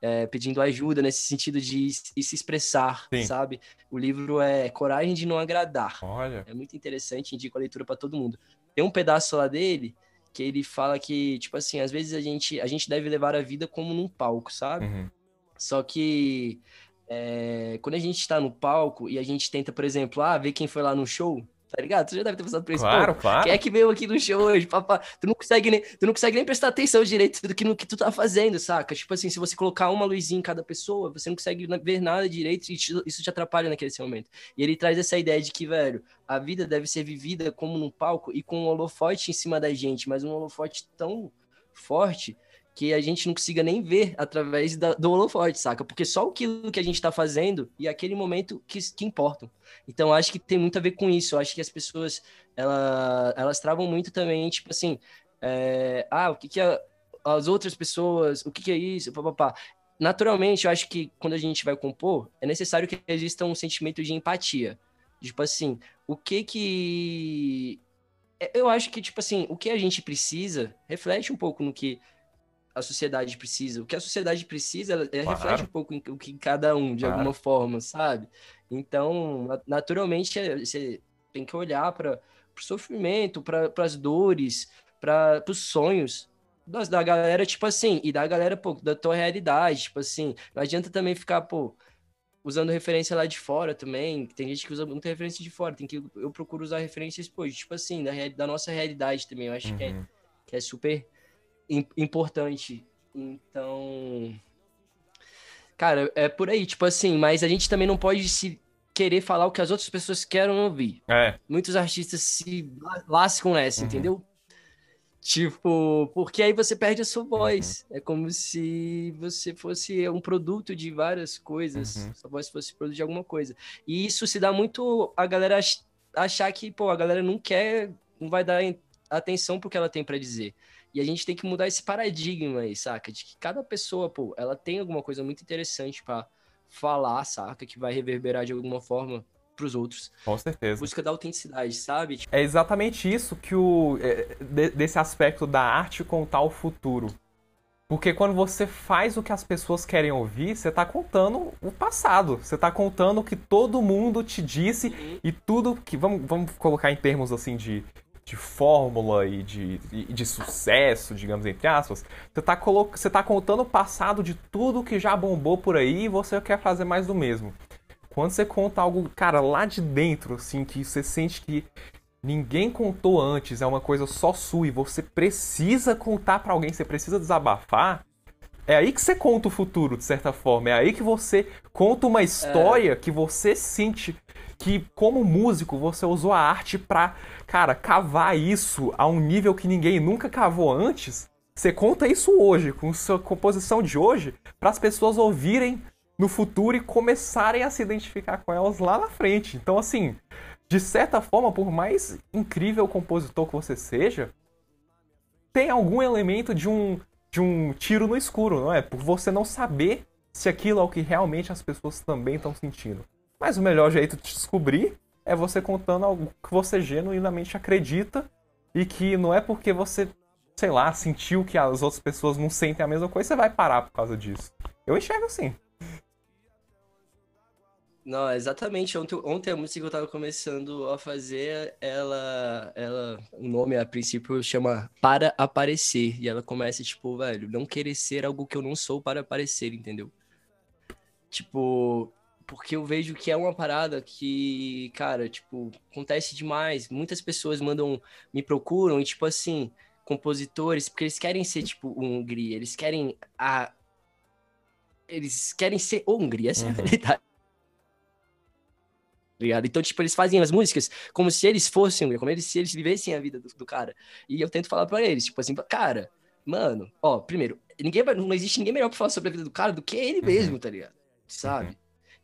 é, pedindo ajuda nesse sentido de se expressar, Sim. sabe? O livro é Coragem de Não Agradar. Olha. É muito interessante, indico a leitura para todo mundo. Tem um pedaço lá dele que ele fala que, tipo assim, às vezes a gente, a gente deve levar a vida como num palco, sabe? Uhum. Só que é, quando a gente tá no palco e a gente tenta, por exemplo, ah, ver quem foi lá no show, tá ligado? Tu já deve ter passado por isso. Pô, Claro, claro. quem é que veio aqui no show hoje, papá? Tu não consegue nem, tu não consegue nem prestar atenção direito do que, no que tu tá fazendo, saca? Tipo assim, se você colocar uma luzinha em cada pessoa, você não consegue ver nada direito e te- isso te atrapalha naquele momento. E ele traz essa ideia de que, velho, a vida deve ser vivida como num palco e com um holofote em cima da gente, mas um holofote tão forte que a gente não consiga nem ver através da- do holofote, saca? Porque só aquilo que a gente tá fazendo e aquele momento que, que importam. Então, acho que tem muito a ver com isso. Eu acho que as pessoas, ela, elas travam muito também, tipo assim, é, ah, o que que as outras pessoas, o que que é isso, papapá. Naturalmente, eu acho que quando a gente vai compor, é necessário que exista um sentimento de empatia. Tipo assim, o que que... é, Eu acho que, tipo assim, o que a gente precisa reflete um pouco no que a sociedade precisa. O que a sociedade precisa, ela, ela Claro. reflete um pouco em o que cada um, de Claro. alguma forma, sabe? Então, na- naturalmente, é- você tem que olhar para o sofrimento, para as dores, para os sonhos das- da galera, tipo assim, e da galera, pô, da tua realidade, tipo assim. Não adianta também ficar, pô, usando referência lá de fora também. Tem gente que usa muita referência de fora. Tem que eu procuro usar referências, pô, tipo assim, da, da nossa realidade também. Eu acho que é Uhum. que é super im- importante. Então, cara, é por aí, tipo assim, mas a gente também não pode se querer falar o que as outras pessoas querem ouvir. É, Muitos artistas se la- lascam nessa, Uhum. entendeu? Tipo, porque aí você perde a sua voz. É como se você fosse um produto de várias coisas. Uhum. Sua voz fosse produto de alguma coisa. E isso se dá muito a galera ach- achar que, pô, a galera não quer, não vai dar atenção pro que ela tem pra dizer. E a gente tem que mudar esse paradigma aí, saca? De que cada pessoa, pô, ela tem alguma coisa muito interessante pra falar, saca? Que vai reverberar de alguma forma pros outros. com certeza. Busca da autenticidade, sabe? Tipo, É exatamente isso que o. é, de- desse aspecto da arte contar o futuro. Porque quando você faz o que as pessoas querem ouvir, você tá contando o passado. Você tá contando o que todo mundo te disse e tudo que. Vamos, vamos colocar em termos assim de, de fórmula e de, e de sucesso, digamos, entre aspas. Você tá, colo... você tá contando o passado de tudo que já bombou por aí e você quer fazer mais do mesmo. Quando você conta algo, cara, lá de dentro, assim, que você sente que ninguém contou antes, é uma coisa só sua e você precisa contar para alguém, você precisa desabafar, é aí que você conta o futuro, de certa forma. É aí que você conta uma história é. que você sente que, como músico, você usou a arte pra, cara, cavar isso a um nível que ninguém nunca cavou antes. Você conta isso hoje, com sua composição de hoje, para as pessoas ouvirem no futuro e começarem a se identificar com elas lá na frente. Então, assim, de certa forma, por mais incrível compositor que você seja, tem algum elemento de um, de um tiro no escuro, não é? Por você não saber se aquilo é o que realmente as pessoas também estão sentindo. Mas o melhor jeito de descobrir é você contando algo que você genuinamente acredita e que não é porque você, sei lá, sentiu que as outras pessoas não sentem a mesma coisa, você vai parar por causa disso. Eu enxergo assim. Não, exatamente. Ontem, ontem a música que eu tava começando a fazer, ela, ela, o nome a princípio chama Para Aparecer. E ela começa, tipo, velho, não querer ser algo que eu não sou para aparecer, entendeu? Tipo, porque eu vejo que é uma parada que, cara, tipo, acontece demais. Muitas pessoas mandam, me procuram e, tipo assim, compositores, porque eles querem ser, tipo, Hungria, eles querem a. Eles querem ser Hungria, essa uhum. é a realidade ligado? Então, tipo, eles fazem as músicas como se eles fossem, como se eles vivessem a vida do, do, cara. E eu tento falar para eles, tipo assim, cara, mano, ó, primeiro, ninguém não existe ninguém melhor pra falar sobre a vida do cara do que ele uhum. mesmo, tá ligado? Sabe? Uhum.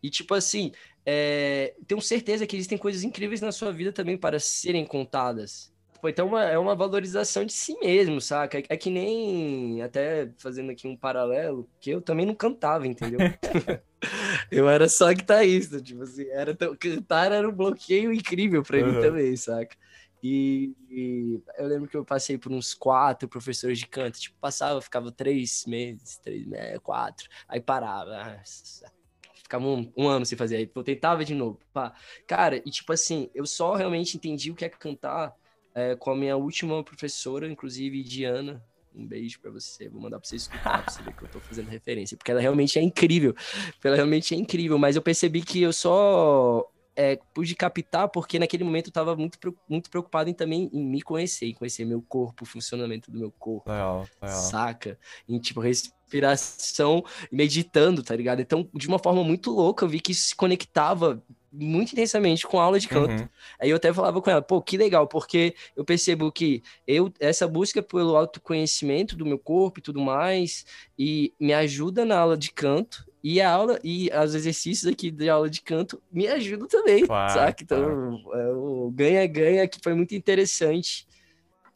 E, tipo assim, é, tenho certeza que existem coisas incríveis na sua vida também para serem contadas. Pô, então uma, é uma valorização de si mesmo, saca? É, é, que nem, até fazendo aqui um paralelo, que eu também não cantava, entendeu? eu era só guitarrista, tipo assim, era cantar era um bloqueio incrível para uhum. mim também, saca? E, e, eu lembro que eu passei por uns quatro professores de canto, tipo, passava, ficava três meses, três meses, quatro, aí parava, ah, ficava um, um, ano sem fazer, aí eu tentava de novo, pá. Cara, e tipo assim, eu só realmente entendi o que é cantar é, com a minha última professora, inclusive Diana. Um beijo para você. Vou mandar para você escutar, pra você ver que eu tô fazendo referência. Porque ela realmente é incrível. Ela realmente é incrível. Mas eu percebi que eu só é, pude captar porque naquele momento eu tava muito, muito preocupado em também em me conhecer, em conhecer meu corpo, o funcionamento do meu corpo. Legal, legal. Saca? Em, tipo, respiração, meditando, tá ligado? Então, de uma forma muito louca, eu vi que isso se conectava muito intensamente com a aula de canto. Uhum. Aí eu até falava com ela, pô, que legal, porque eu percebo que eu essa busca pelo autoconhecimento do meu corpo e tudo mais, e me ajuda na aula de canto, e a aula e os exercícios aqui de aula de canto me ajudam também, claro, saca? Então, claro. é, o ganha-ganha que foi muito interessante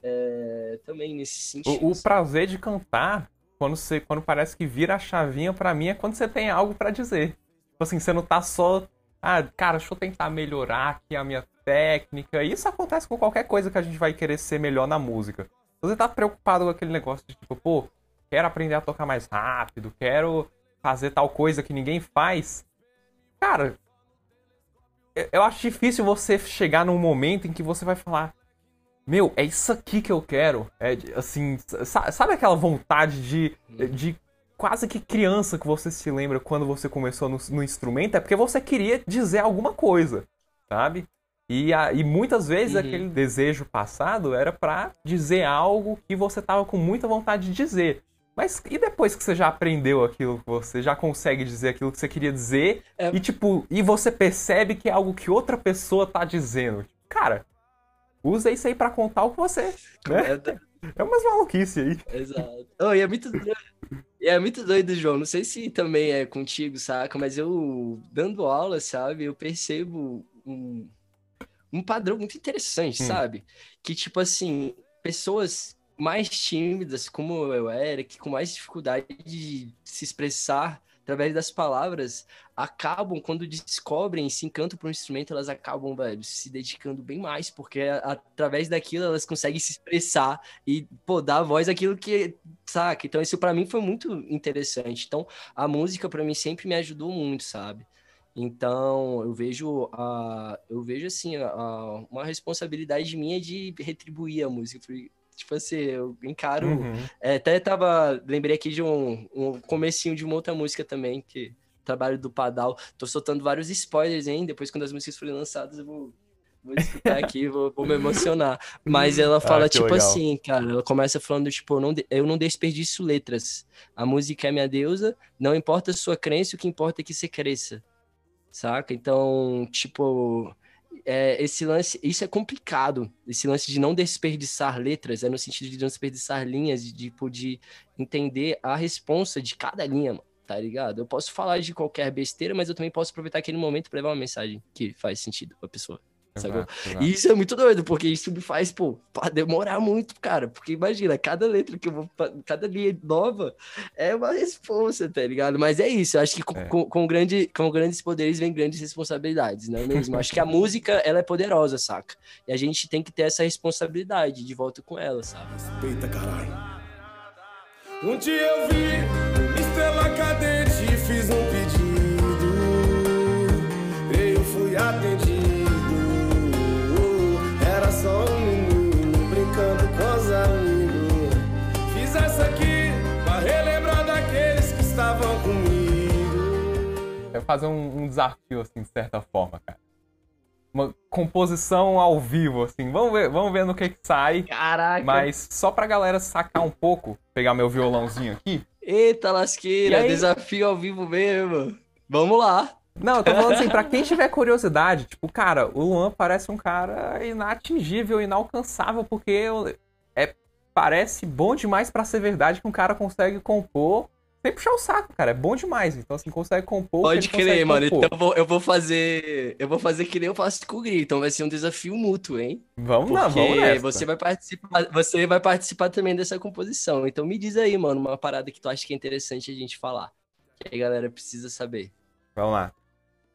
é, também nesse sentido. O, o prazer de cantar, quando, você, quando parece que vira a chavinha para mim, é quando você tem algo para dizer. Tipo assim, você não tá só ah, cara, deixa eu tentar melhorar aqui a minha técnica. Isso acontece com qualquer coisa que a gente vai querer ser melhor na música. Você tá preocupado com aquele negócio de tipo, pô, quero aprender a tocar mais rápido, quero fazer tal coisa que ninguém faz. Cara, eu acho difícil você chegar num momento em que você vai falar: Meu, é isso aqui que eu quero. É assim, sabe aquela vontade de, de quase que criança que você se lembra quando você começou no, no instrumento, é porque você queria dizer alguma coisa, sabe? E, a, e muitas vezes uhum. aquele desejo passado era para dizer algo que você tava com muita vontade de dizer. Mas e depois que você já aprendeu aquilo que você já consegue dizer aquilo que você queria dizer é... e tipo, e você percebe que é algo que outra pessoa tá dizendo. Cara, usa isso aí para contar o que você, né? É, é umas maluquice aí. Exato. Oh, e é muito é muito doido, João. Não sei se também é contigo, saca? Mas eu, dando aula, sabe, eu percebo um, um padrão muito interessante, hum. sabe? Que, tipo assim, pessoas mais tímidas, como eu era, que com mais dificuldade de se expressar através das palavras, acabam, quando descobrem, se encantam por um instrumento, elas acabam, velho, se dedicando bem mais, porque através daquilo elas conseguem se expressar e, pô, dar voz àquilo que, saca? Então, isso para mim foi muito interessante. Então, a música para mim sempre me ajudou muito, sabe? Então, eu vejo, a, eu vejo assim, uma responsabilidade minha de retribuir a música, Tipo assim, eu encaro. Uhum. É, até tava. Lembrei aqui de um, um comecinho de uma outra música também, que trabalho do Padal. Tô soltando vários spoilers, hein? Depois, quando as músicas forem lançadas, eu vou Vou escutar aqui, vou, vou me emocionar. Mas ela fala, Ah, tipo legal. assim, cara, ela começa falando, tipo, eu não, de- eu não desperdiço letras. A música é minha deusa, não importa a sua crença, o que importa é que você cresça. Saca? Então, tipo, é, esse lance, isso é complicado. Esse lance de não desperdiçar letras, é no sentido de não desperdiçar linhas, de, de entender a responsa de cada linha, tá ligado? Eu posso falar de qualquer besteira, mas eu também posso aproveitar aquele momento pra levar uma mensagem que faz sentido pra pessoa. Sacou? Exato, exato. E isso é muito doido, porque isso me faz, pô, pra demorar muito, cara. Porque imagina, cada letra que eu vou. Cada linha nova é uma resposta, tá ligado? Mas é isso, eu acho que com, É. com, com grande, com grandes poderes vem grandes responsabilidades, não é mesmo? Acho que a música, ela é poderosa, saca? E a gente tem que ter essa responsabilidade de volta com ela, sabe? Respeita, caralho. Um dia eu vi estrela cadente e fiz um É fazer um, um desafio, assim, de certa forma, cara. Uma composição ao vivo, assim. Vamos ver, vamos ver no que que sai. Caraca! Mas só pra galera sacar um pouco, pegar meu violãozinho aqui. Eita lasqueira, aí? desafio ao vivo mesmo. Vamos lá. Não, eu tô falando assim, pra quem tiver curiosidade, tipo, cara, o Luan parece um cara inatingível, inalcançável, porque é, parece bom demais pra ser verdade que um cara consegue compor sem puxar o saco, cara. É bom demais. Então, assim, consegue compor. Pode crer, mano. compor. Então eu vou, eu vou fazer. Eu vou fazer que nem eu faço com o Gri. Então vai ser um desafio mútuo, hein? Vamos lá, Porque vamos nessa. você vai participar, você vai participar também dessa composição. Então me diz aí, mano, uma parada que tu acha que é interessante a gente falar. Que aí a galera precisa saber. Vamos lá.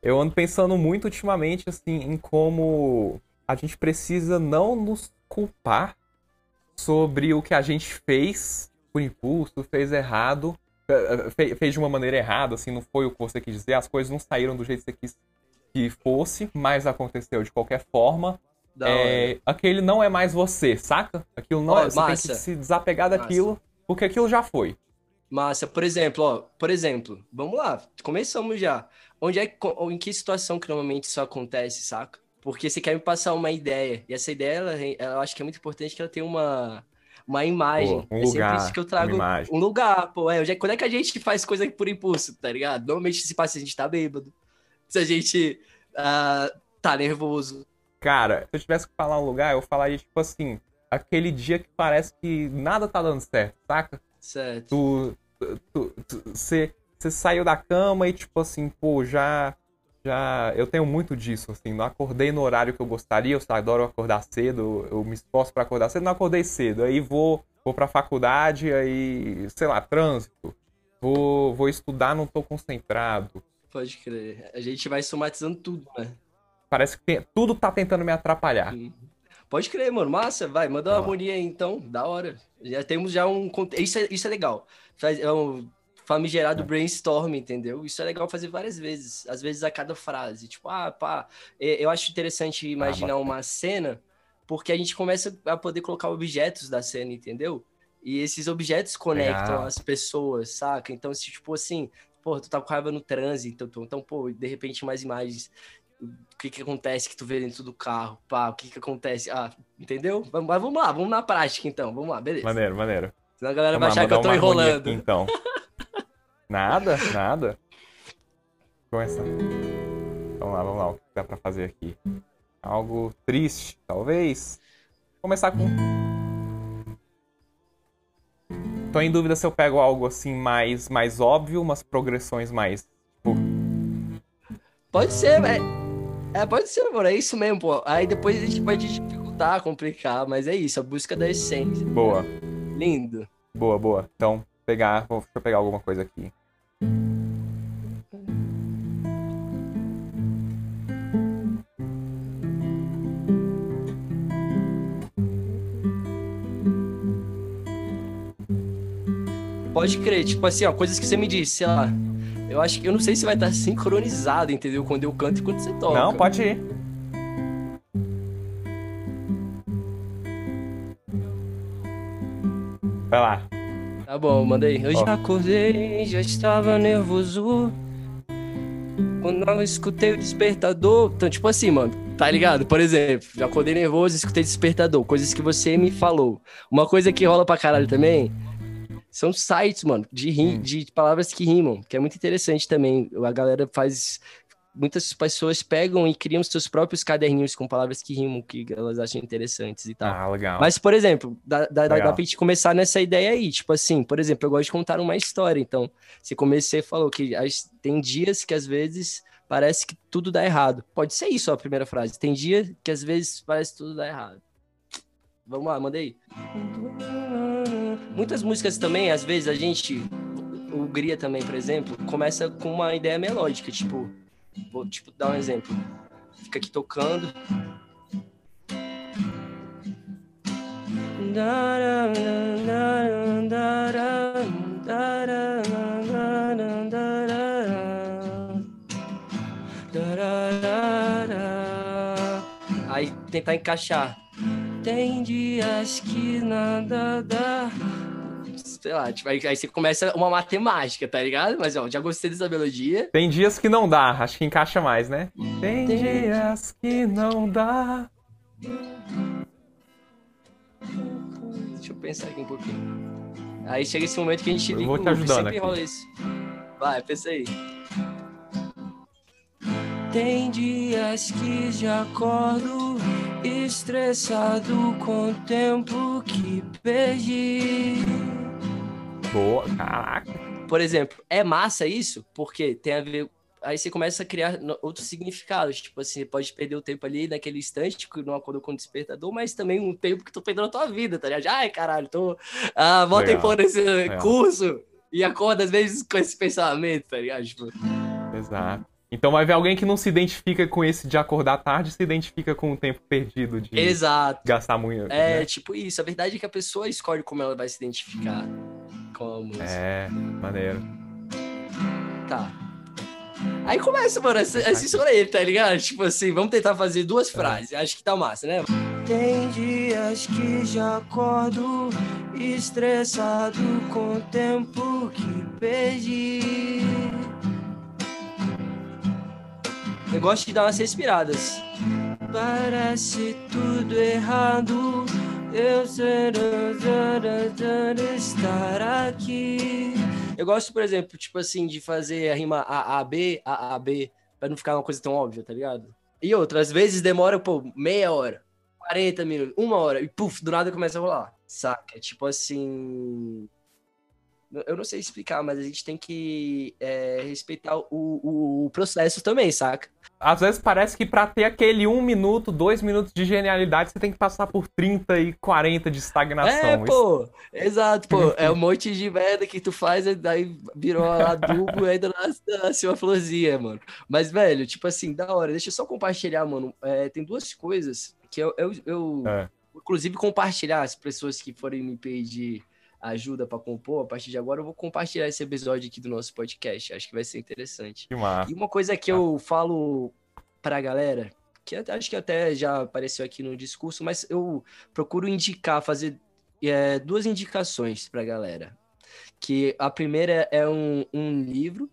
Eu ando pensando muito ultimamente, assim, em como a gente precisa não nos culpar sobre o que a gente fez por impulso, fez errado, fez de uma maneira errada, assim, não foi o que você quis dizer, as coisas não saíram do jeito que você quis que fosse, mas aconteceu de qualquer forma. É, aquele não é mais você, saca? Aquilo não Ó, é, você massa. tem que se desapegar daquilo, porque aquilo já foi. Massa, por exemplo, ó, por exemplo, vamos lá, começamos já. Onde é em que situação que normalmente isso acontece, saca? Porque você quer me passar uma ideia, e essa ideia, ela, ela- eu acho que é muito importante que ela tenha uma, uma imagem. Pô, um é sempre lugar, isso que eu trago. Um lugar, pô, é, é, quando é que a gente faz coisa por impulso, tá ligado? Normalmente se passa se a gente tá bêbado, se a gente ah, tá nervoso. Cara, se eu tivesse que falar um lugar, eu falaria, tipo assim, aquele dia que parece que nada tá dando certo, saca? Certo. Tu. você saiu da cama e, tipo assim, pô, já. Já. Eu tenho muito disso, assim. Não acordei no horário que eu gostaria, eu adoro acordar cedo, eu me esforço pra acordar cedo, não acordei cedo. Aí vou, vou pra faculdade, aí, sei lá, trânsito. Vou, vou estudar, não tô concentrado. Pode crer. A gente vai somatizando tudo, né? Parece que tem- tudo tá tentando me atrapalhar. Uhum. Pode crer, mano. Massa, vai, manda uma harmonia aí, então. Da hora. Já temos já um. Isso é, isso é legal. Faz, é um famigerado É. brainstorm, entendeu? Isso é legal fazer várias vezes. Às vezes a cada frase. Tipo, ah, pá. é, Eu acho interessante imaginar bacana. uma cena, porque a gente começa a poder colocar objetos da cena, entendeu? E esses objetos conectam Legal. as pessoas, saca? Então, se, tipo assim, pô, tu tá com raiva no trânsito, então, então, pô, de repente mais imagens o que que acontece que tu vê dentro do carro, pá, o que que acontece, ah, entendeu? Mas vamos lá, vamos na prática então, vamos lá, beleza. Maneiro, maneiro. Senão a galera Vamos vai lá, achar que eu tô enrolando. aqui, então. nada, nada. Começa. Vamos lá, vamos lá. O que dá pra fazer aqui? Algo triste, talvez. Começar com. Tô em dúvida se eu pego algo assim mais, mais óbvio, umas progressões mais. Tipo, Pode ser, velho. É, pode ser, mano, é isso mesmo, pô. Aí depois a gente pode dificultar, complicar, mas é isso, a busca da essência. boa, Lindo. boa, boa. Então, pegar. vou- Deixa eu pegar alguma coisa aqui. Pode crer, tipo assim, ó, coisas que você me disse, sei lá. Eu acho que eu não sei se vai estar sincronizado, entendeu? Quando eu canto e quando você toca. Não, pode ir. Vai lá. Tá bom, manda aí. Eu já acordei, já estava nervoso. Quando eu escutei o despertador. Então, tipo assim, mano, Tá ligado? Por exemplo, já acordei nervoso, escutei despertador, coisas que você me falou. Uma coisa que rola pra caralho também são sites, mano, de, rim, Hum. de palavras que rimam, que é muito interessante também. A galera faz. Muitas pessoas pegam e criam seus próprios caderninhos com palavras que rimam, que elas acham interessantes e tal. Ah, legal. Mas, por exemplo, dá, dá, dá pra gente começar nessa ideia aí. Tipo assim, por exemplo, eu gosto de contar uma história. Então, você comecei falou que as- tem dias que às vezes parece que tudo dá errado. Pode ser isso a primeira frase. Tem dia que às vezes parece que tudo dá errado. Vamos lá, manda aí. Muitas músicas também, às vezes, a gente. O Gria também, por exemplo, começa com uma ideia melódica, tipo. Vou tipo, dar um exemplo. Fica aqui tocando. Aí tentar encaixar. Tem dias que nada dá. Sei lá, tipo, aí, aí você começa uma matemática, tá ligado? Mas ó, já gostei dessa melodia. Tem dias que não dá, acho que encaixa mais, né? Tem Tem- dias que não dá. Deixa eu pensar aqui um pouquinho. Aí chega esse momento que a gente Eu liga vou te ajudando sempre rola isso. Vai, pensa aí. Tem dias que já acordo estressado com o tempo que perdi. Boa, caraca. Por exemplo, é massa isso? Porque tem a ver. Aí você começa a criar outros significados. Tipo assim, você pode perder o tempo ali naquele instante que não acordou com o despertador, mas também um tempo que tu perdeu na tua vida, tá ligado? Ai, caralho, tô. Ah, bota Legal, tempo nesse legal. curso e acorda às vezes com esse pensamento, tá ligado? Tipo, Exato. Então vai ver alguém que não se identifica com esse de acordar tarde, se identifica com o tempo perdido de exato. gastar muito. É, né? tipo isso. A verdade é que a pessoa escolhe como ela vai se identificar com a música. É, maneiro. Tá. Aí começa, mano, essa, essa história aí, tá ligado? Tipo assim, vamos tentar fazer duas frases. Acho que tá massa, né? Tem dias que já acordo estressado com o tempo que perdi. Eu gosto de dar umas respiradas. Parece tudo errado. Eu ser estar aqui. Eu gosto, por exemplo, tipo assim, de fazer a rima A-A-B, A-A-B, pra não ficar uma coisa tão óbvia, tá ligado? E outras vezes demora, pô, meia hora, 40 minutos, uma hora, e puf, do nada começa a rolar. Saca? Tipo assim. Eu não sei explicar, mas a gente tem que é, respeitar o, o, o processo também, saca? Às vezes parece que pra ter aquele um minuto, dois minutos de genialidade, você tem que passar por 30 e 40 de estagnação. É, Isso- pô, exato, pô. É um monte de merda que tu faz, e daí virou adubo e ainda nasce uma florzinha, mano. Mas, velho, tipo assim, da hora. Deixa eu só compartilhar, mano. É, tem duas coisas que eu, eu, eu É. inclusive, compartilhar as pessoas que forem me pedir ajuda pra compor, a partir de agora eu vou compartilhar esse episódio aqui do nosso podcast. Acho que vai ser interessante. E uma coisa que eu falo pra galera, que acho que até já apareceu aqui no discurso, mas eu procuro indicar, fazer é, duas indicações pra galera. Que a primeira é um, um livro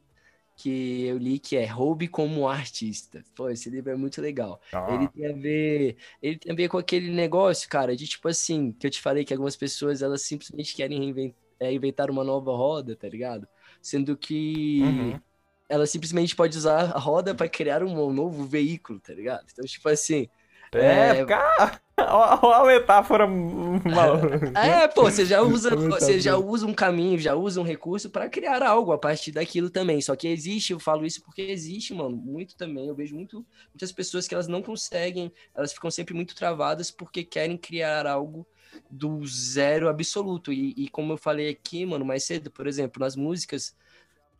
que eu li que é Roube como Artista. Pô, esse livro é muito legal. Ah, Ele tem a ver, ele tem a ver com aquele negócio, cara, de tipo assim, que eu te falei que algumas pessoas elas simplesmente querem reinven- é, inventar uma nova roda, tá ligado? Sendo que Uhum. ela simplesmente pode usar a roda para criar um novo veículo, tá ligado? Então, tipo assim, É, É. cara, olha a metáfora maluca. é, pô, você já usa, você já usa um caminho, já usa um recurso para criar algo a partir daquilo também. Só que existe, eu falo isso porque existe, mano, muito também. Eu vejo muito, muitas pessoas que elas não conseguem, elas ficam sempre muito travadas porque querem criar algo do zero absoluto. E, e como eu falei aqui, mano, mais cedo, por exemplo, nas músicas,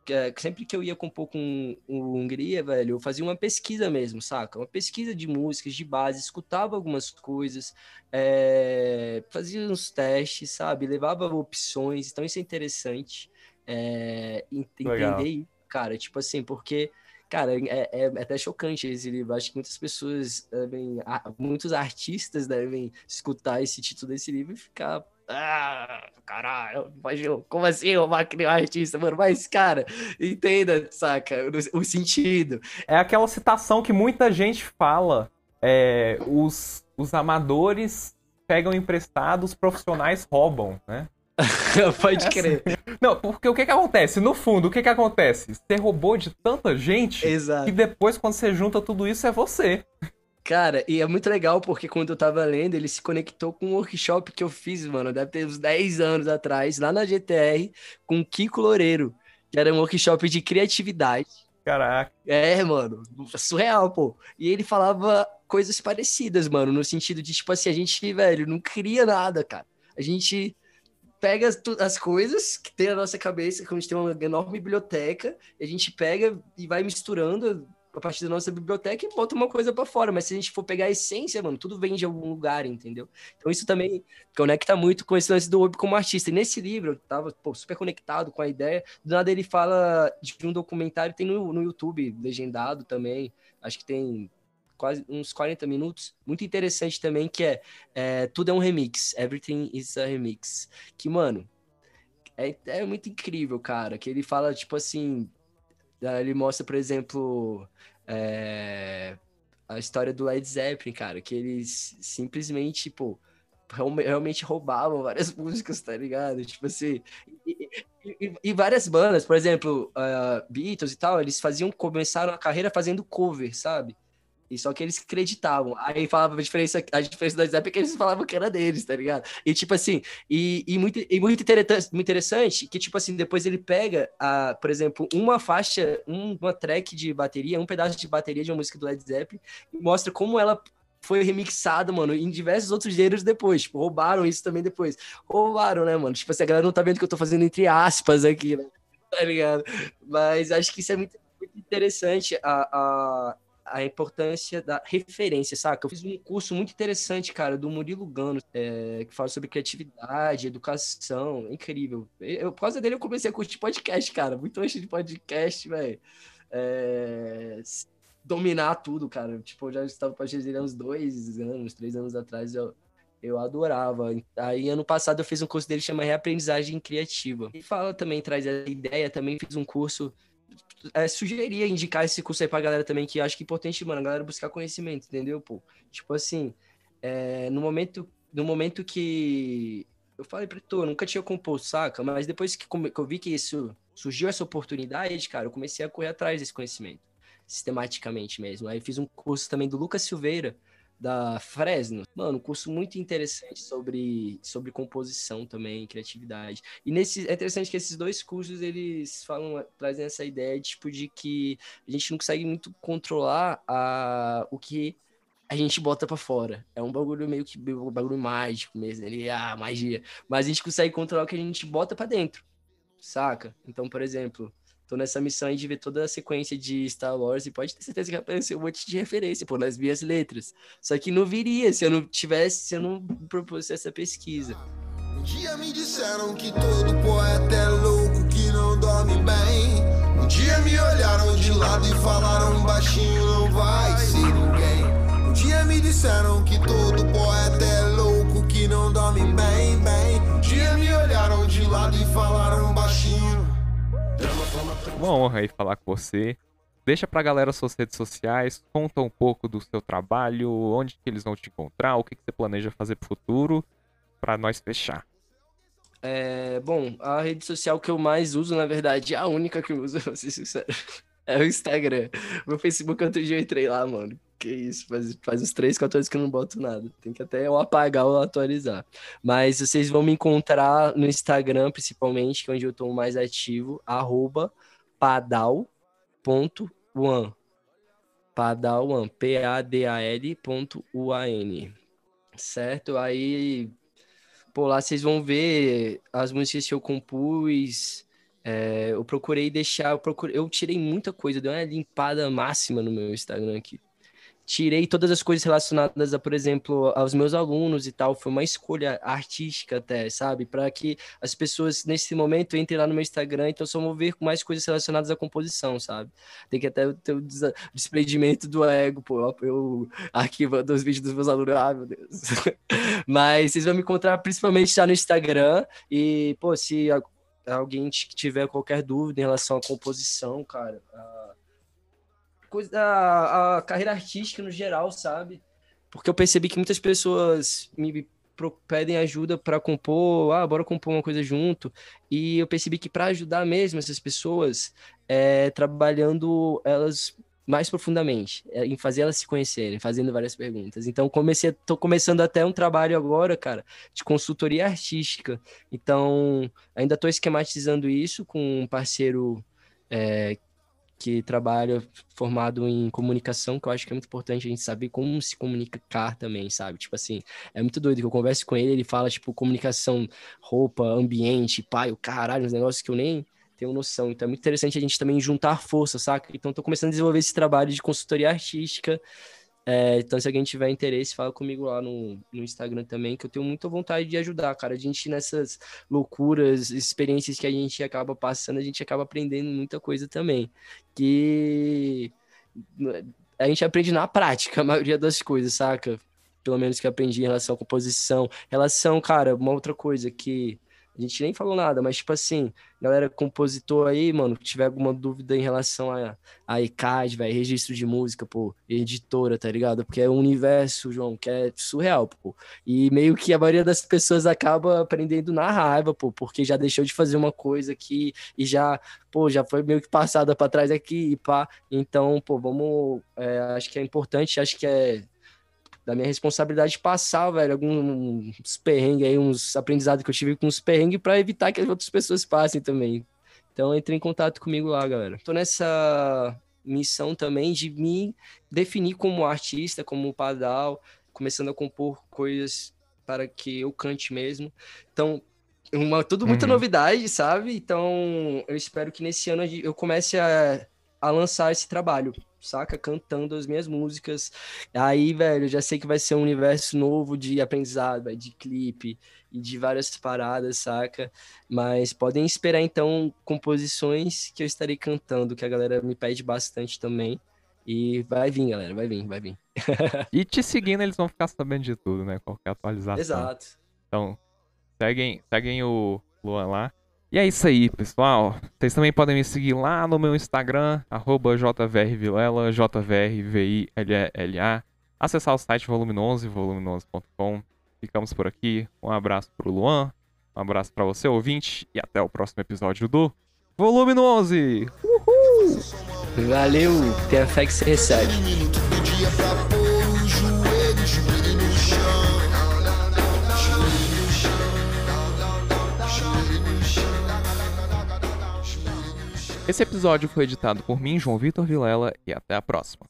que, é, sempre que eu ia compor com o Hungria, velho, eu fazia uma pesquisa mesmo, saca? Uma pesquisa de músicas, de base, escutava algumas coisas, é, fazia uns testes, sabe? Levava opções, então isso é interessante. é, en- Legal. entender, isso, cara, tipo assim, porque, cara, é, é até chocante esse livro. Acho que muitas pessoas devem, muitos artistas devem escutar esse título desse livro e ficar. Ah, caralho, como assim eu vou criar um artista, mano? Mas, cara, entenda, saca? O, o sentido. É aquela citação que muita gente fala é, os, os amadores pegam emprestado, os profissionais roubam, né? Pode é crer. Assim. Não, porque o que que acontece? No fundo, o que que acontece? Você roubou de tanta gente Exato. que depois, quando você junta tudo isso, é você. Cara, e é muito legal porque quando eu tava lendo, ele se conectou com um workshop que eu fiz, mano, deve ter uns 10 anos atrás, lá na GTR, com o Kiko Loureiro, que era um workshop de criatividade. Caraca. É, mano, surreal, pô. E ele falava coisas parecidas, mano, no sentido de, tipo assim, a gente, velho, não cria nada, cara. A gente pega as coisas que tem na nossa cabeça, que a gente tem uma enorme biblioteca, e a gente pega e vai misturando a partir da nossa biblioteca e bota uma coisa para fora. Mas se a gente for pegar a essência, mano, tudo vem de algum lugar, entendeu? Então isso também conecta muito com esse lance do Web como artista. E nesse livro, eu tava pô, super conectado com a ideia. Do nada ele fala de um documentário, tem no, no YouTube, legendado também. Acho que tem quase uns 40 minutos. Muito interessante também, que é, é Tudo é um remix. Everything is a remix. Que, mano, é, é muito incrível, cara. Que ele fala, tipo assim, ele mostra, por exemplo, é, a história do Led Zeppelin, cara, que eles simplesmente, pô, realmente roubavam várias músicas, tá ligado? Tipo assim, e, e, e várias bandas, por exemplo, uh, Beatles e tal, eles faziam, começaram a carreira fazendo cover, sabe? E só que eles acreditavam. Aí falava a diferença, a diferença da Zap é que eles falavam que era deles, tá ligado? E tipo assim, e, e, muito, e muito, interessante, muito interessante que, tipo assim, depois ele pega, a, por exemplo, uma faixa, um, uma track de bateria, um pedaço de bateria de uma música do Led Zeppelin, e mostra como ela foi remixada, mano, em diversos outros gêneros depois. Tipo, roubaram isso também depois. Roubaram, né, mano? Tipo assim, a galera não tá vendo que eu tô fazendo entre aspas aqui, né? Tá ligado? Mas acho que isso é muito, muito interessante. A, a, a importância da referência, saca? Eu fiz um curso muito interessante, cara, do Murilo Gano, é, que fala sobre criatividade, educação, é incrível. Eu, por causa dele eu comecei a curtir podcast, cara, muito antes de podcast, velho. É, dominar tudo, cara. Tipo, eu já estava podcast há uns dois anos, três anos atrás, eu, eu adorava. Aí, ano passado, eu fiz um curso dele que chama Reaprendizagem Criativa. E fala também, traz a ideia, também fiz um curso é, sugeria indicar esse curso aí pra galera também, que acho que é importante, mano, a galera buscar conhecimento, entendeu, pô? Tipo assim, é, no momento no momento que eu falei pra tu, eu nunca tinha composto, saca? Mas depois que, que eu vi que isso surgiu essa oportunidade, cara, eu comecei a correr atrás desse conhecimento, sistematicamente mesmo. Aí fiz um curso também do Lucas Silveira, da Fresno. Mano, um curso muito interessante sobre, sobre composição também, criatividade. E nesse, é interessante que esses dois cursos, eles falam, trazem essa ideia, tipo, de que a gente não consegue muito controlar a, o que a gente bota para fora. É um bagulho meio que um bagulho mágico mesmo, ele ah, magia. Mas a gente consegue controlar o que a gente bota para dentro. Saca? Então, por exemplo, tô nessa missão aí de ver toda a sequência de Star Wars e pode ter certeza que apareceu um monte de referência, pô, nas minhas letras. Só que não viria se eu não tivesse, se eu não propusesse essa pesquisa. Um dia me disseram que todo poeta é louco, que não dorme bem. Um dia me olharam de lado e falaram baixinho, não vai ser ninguém. Um dia me disseram que todo poeta é louco, que não dorme bem, bem. Um dia me olharam de lado e falaram baixinho. Uma honra aí falar com você. Deixa pra galera suas redes sociais, conta um pouco do seu trabalho, onde que eles vão te encontrar, o que, que você planeja fazer pro futuro, para nós fechar. É, bom, a rede social que eu mais uso, na verdade, a única que eu uso, vou ser sincero, é o Instagram. Meu Facebook, outro dia eu entrei lá, mano. Que isso, faz, faz uns 3, 4 anos que eu não boto nada. Tem que até eu apagar ou atualizar. Mas vocês vão me encontrar no Instagram, principalmente, que é onde eu tô mais ativo, arroba padal.one. Padal1, P-A-D-A-L.U-A-N. Certo? Aí, por lá vocês vão ver as músicas que eu compus. É, eu procurei deixar, eu, procurei, eu tirei muita coisa, dei uma limpada máxima no meu Instagram aqui tirei todas as coisas relacionadas a, por exemplo, aos meus alunos e tal. Foi uma escolha artística até, sabe? Para que as pessoas nesse momento entrem lá no meu Instagram, então só vão ver mais coisas relacionadas à composição, sabe? Tem que até ter o desprendimento do ego, pô. Eu arquivando os vídeos dos meus alunos, ah, meu Deus. Mas vocês vão me encontrar principalmente já no Instagram e, pô, se alguém tiver qualquer dúvida em relação à composição, cara, coisa da a carreira artística no geral, sabe? porque eu percebi que muitas pessoas me pedem ajuda para compor, ah, bora compor uma coisa junto. E eu percebi que para ajudar mesmo essas pessoas, é, trabalhando elas mais profundamente, é, em fazer elas se conhecerem, fazendo várias perguntas. Então, comecei, tô começando até um trabalho agora, cara, de consultoria artística. Então, ainda estou esquematizando isso com um parceiro é, que trabalha formado em comunicação, que eu acho que é muito importante a gente saber como se comunicar também, sabe? Tipo assim, é muito doido que eu converso com ele, ele fala, tipo, comunicação, roupa, ambiente, pai, o caralho, uns negócios que eu nem tenho noção. Então é muito interessante a gente também juntar força, saca? Então tô começando a desenvolver esse trabalho de consultoria artística, é, então, se alguém tiver interesse, fala comigo lá no, no Instagram também, que eu tenho muita vontade de ajudar, cara. A gente, nessas loucuras, experiências que a gente acaba passando, a gente acaba aprendendo muita coisa também. Que a gente aprende na prática a maioria das coisas, saca? Pelo menos que aprendi em relação à composição. Relação, cara, uma outra coisa que a gente nem falou nada, mas tipo assim, galera compositor aí, mano, tiver alguma dúvida em relação a, a ECAD, velho, registro de música, pô, editora, tá ligado? Porque é um universo, João, que é surreal, pô. E meio que a maioria das pessoas acaba aprendendo na raiva, pô, porque já deixou de fazer uma coisa aqui e já, pô, já foi meio que passada para trás aqui e pá. Então, pô, vamos, é, acho que é importante, acho que é da minha responsabilidade passar, velho, alguns perrengues aí, uns aprendizados que eu tive com os perrengues para evitar que as outras pessoas passem também. Então entre em contato comigo lá, galera. Tô nessa missão também de me definir como artista, como padal, começando a compor coisas para que eu cante mesmo. Então, uma, tudo muita uhum. novidade, sabe? Então, eu espero que nesse ano eu comece a, a lançar esse trabalho saca? Cantando as minhas músicas. Aí, velho, já sei que vai ser um universo novo de aprendizado, de clipe e de várias paradas, saca? Mas podem esperar, então, composições que eu estarei cantando, que a galera me pede bastante também. E vai vir, galera, vai vir, vai vir. e te seguindo, eles vão ficar sabendo de tudo, né? Qualquer atualização. Exato. Então, seguem, seguem o Luan lá. E é isso aí, pessoal. Vocês também podem me seguir lá no meu Instagram, jvrvilela, jvrvilla. Acessar o site volume11, volume11.com. Ficamos por aqui. Um abraço pro Luan, um abraço para você, ouvinte, e até o próximo episódio do Volume 11! Uhul! Valeu! Tem a fé que você recebe. Esse episódio foi editado por mim, João Vitor Vilela, e até a próxima.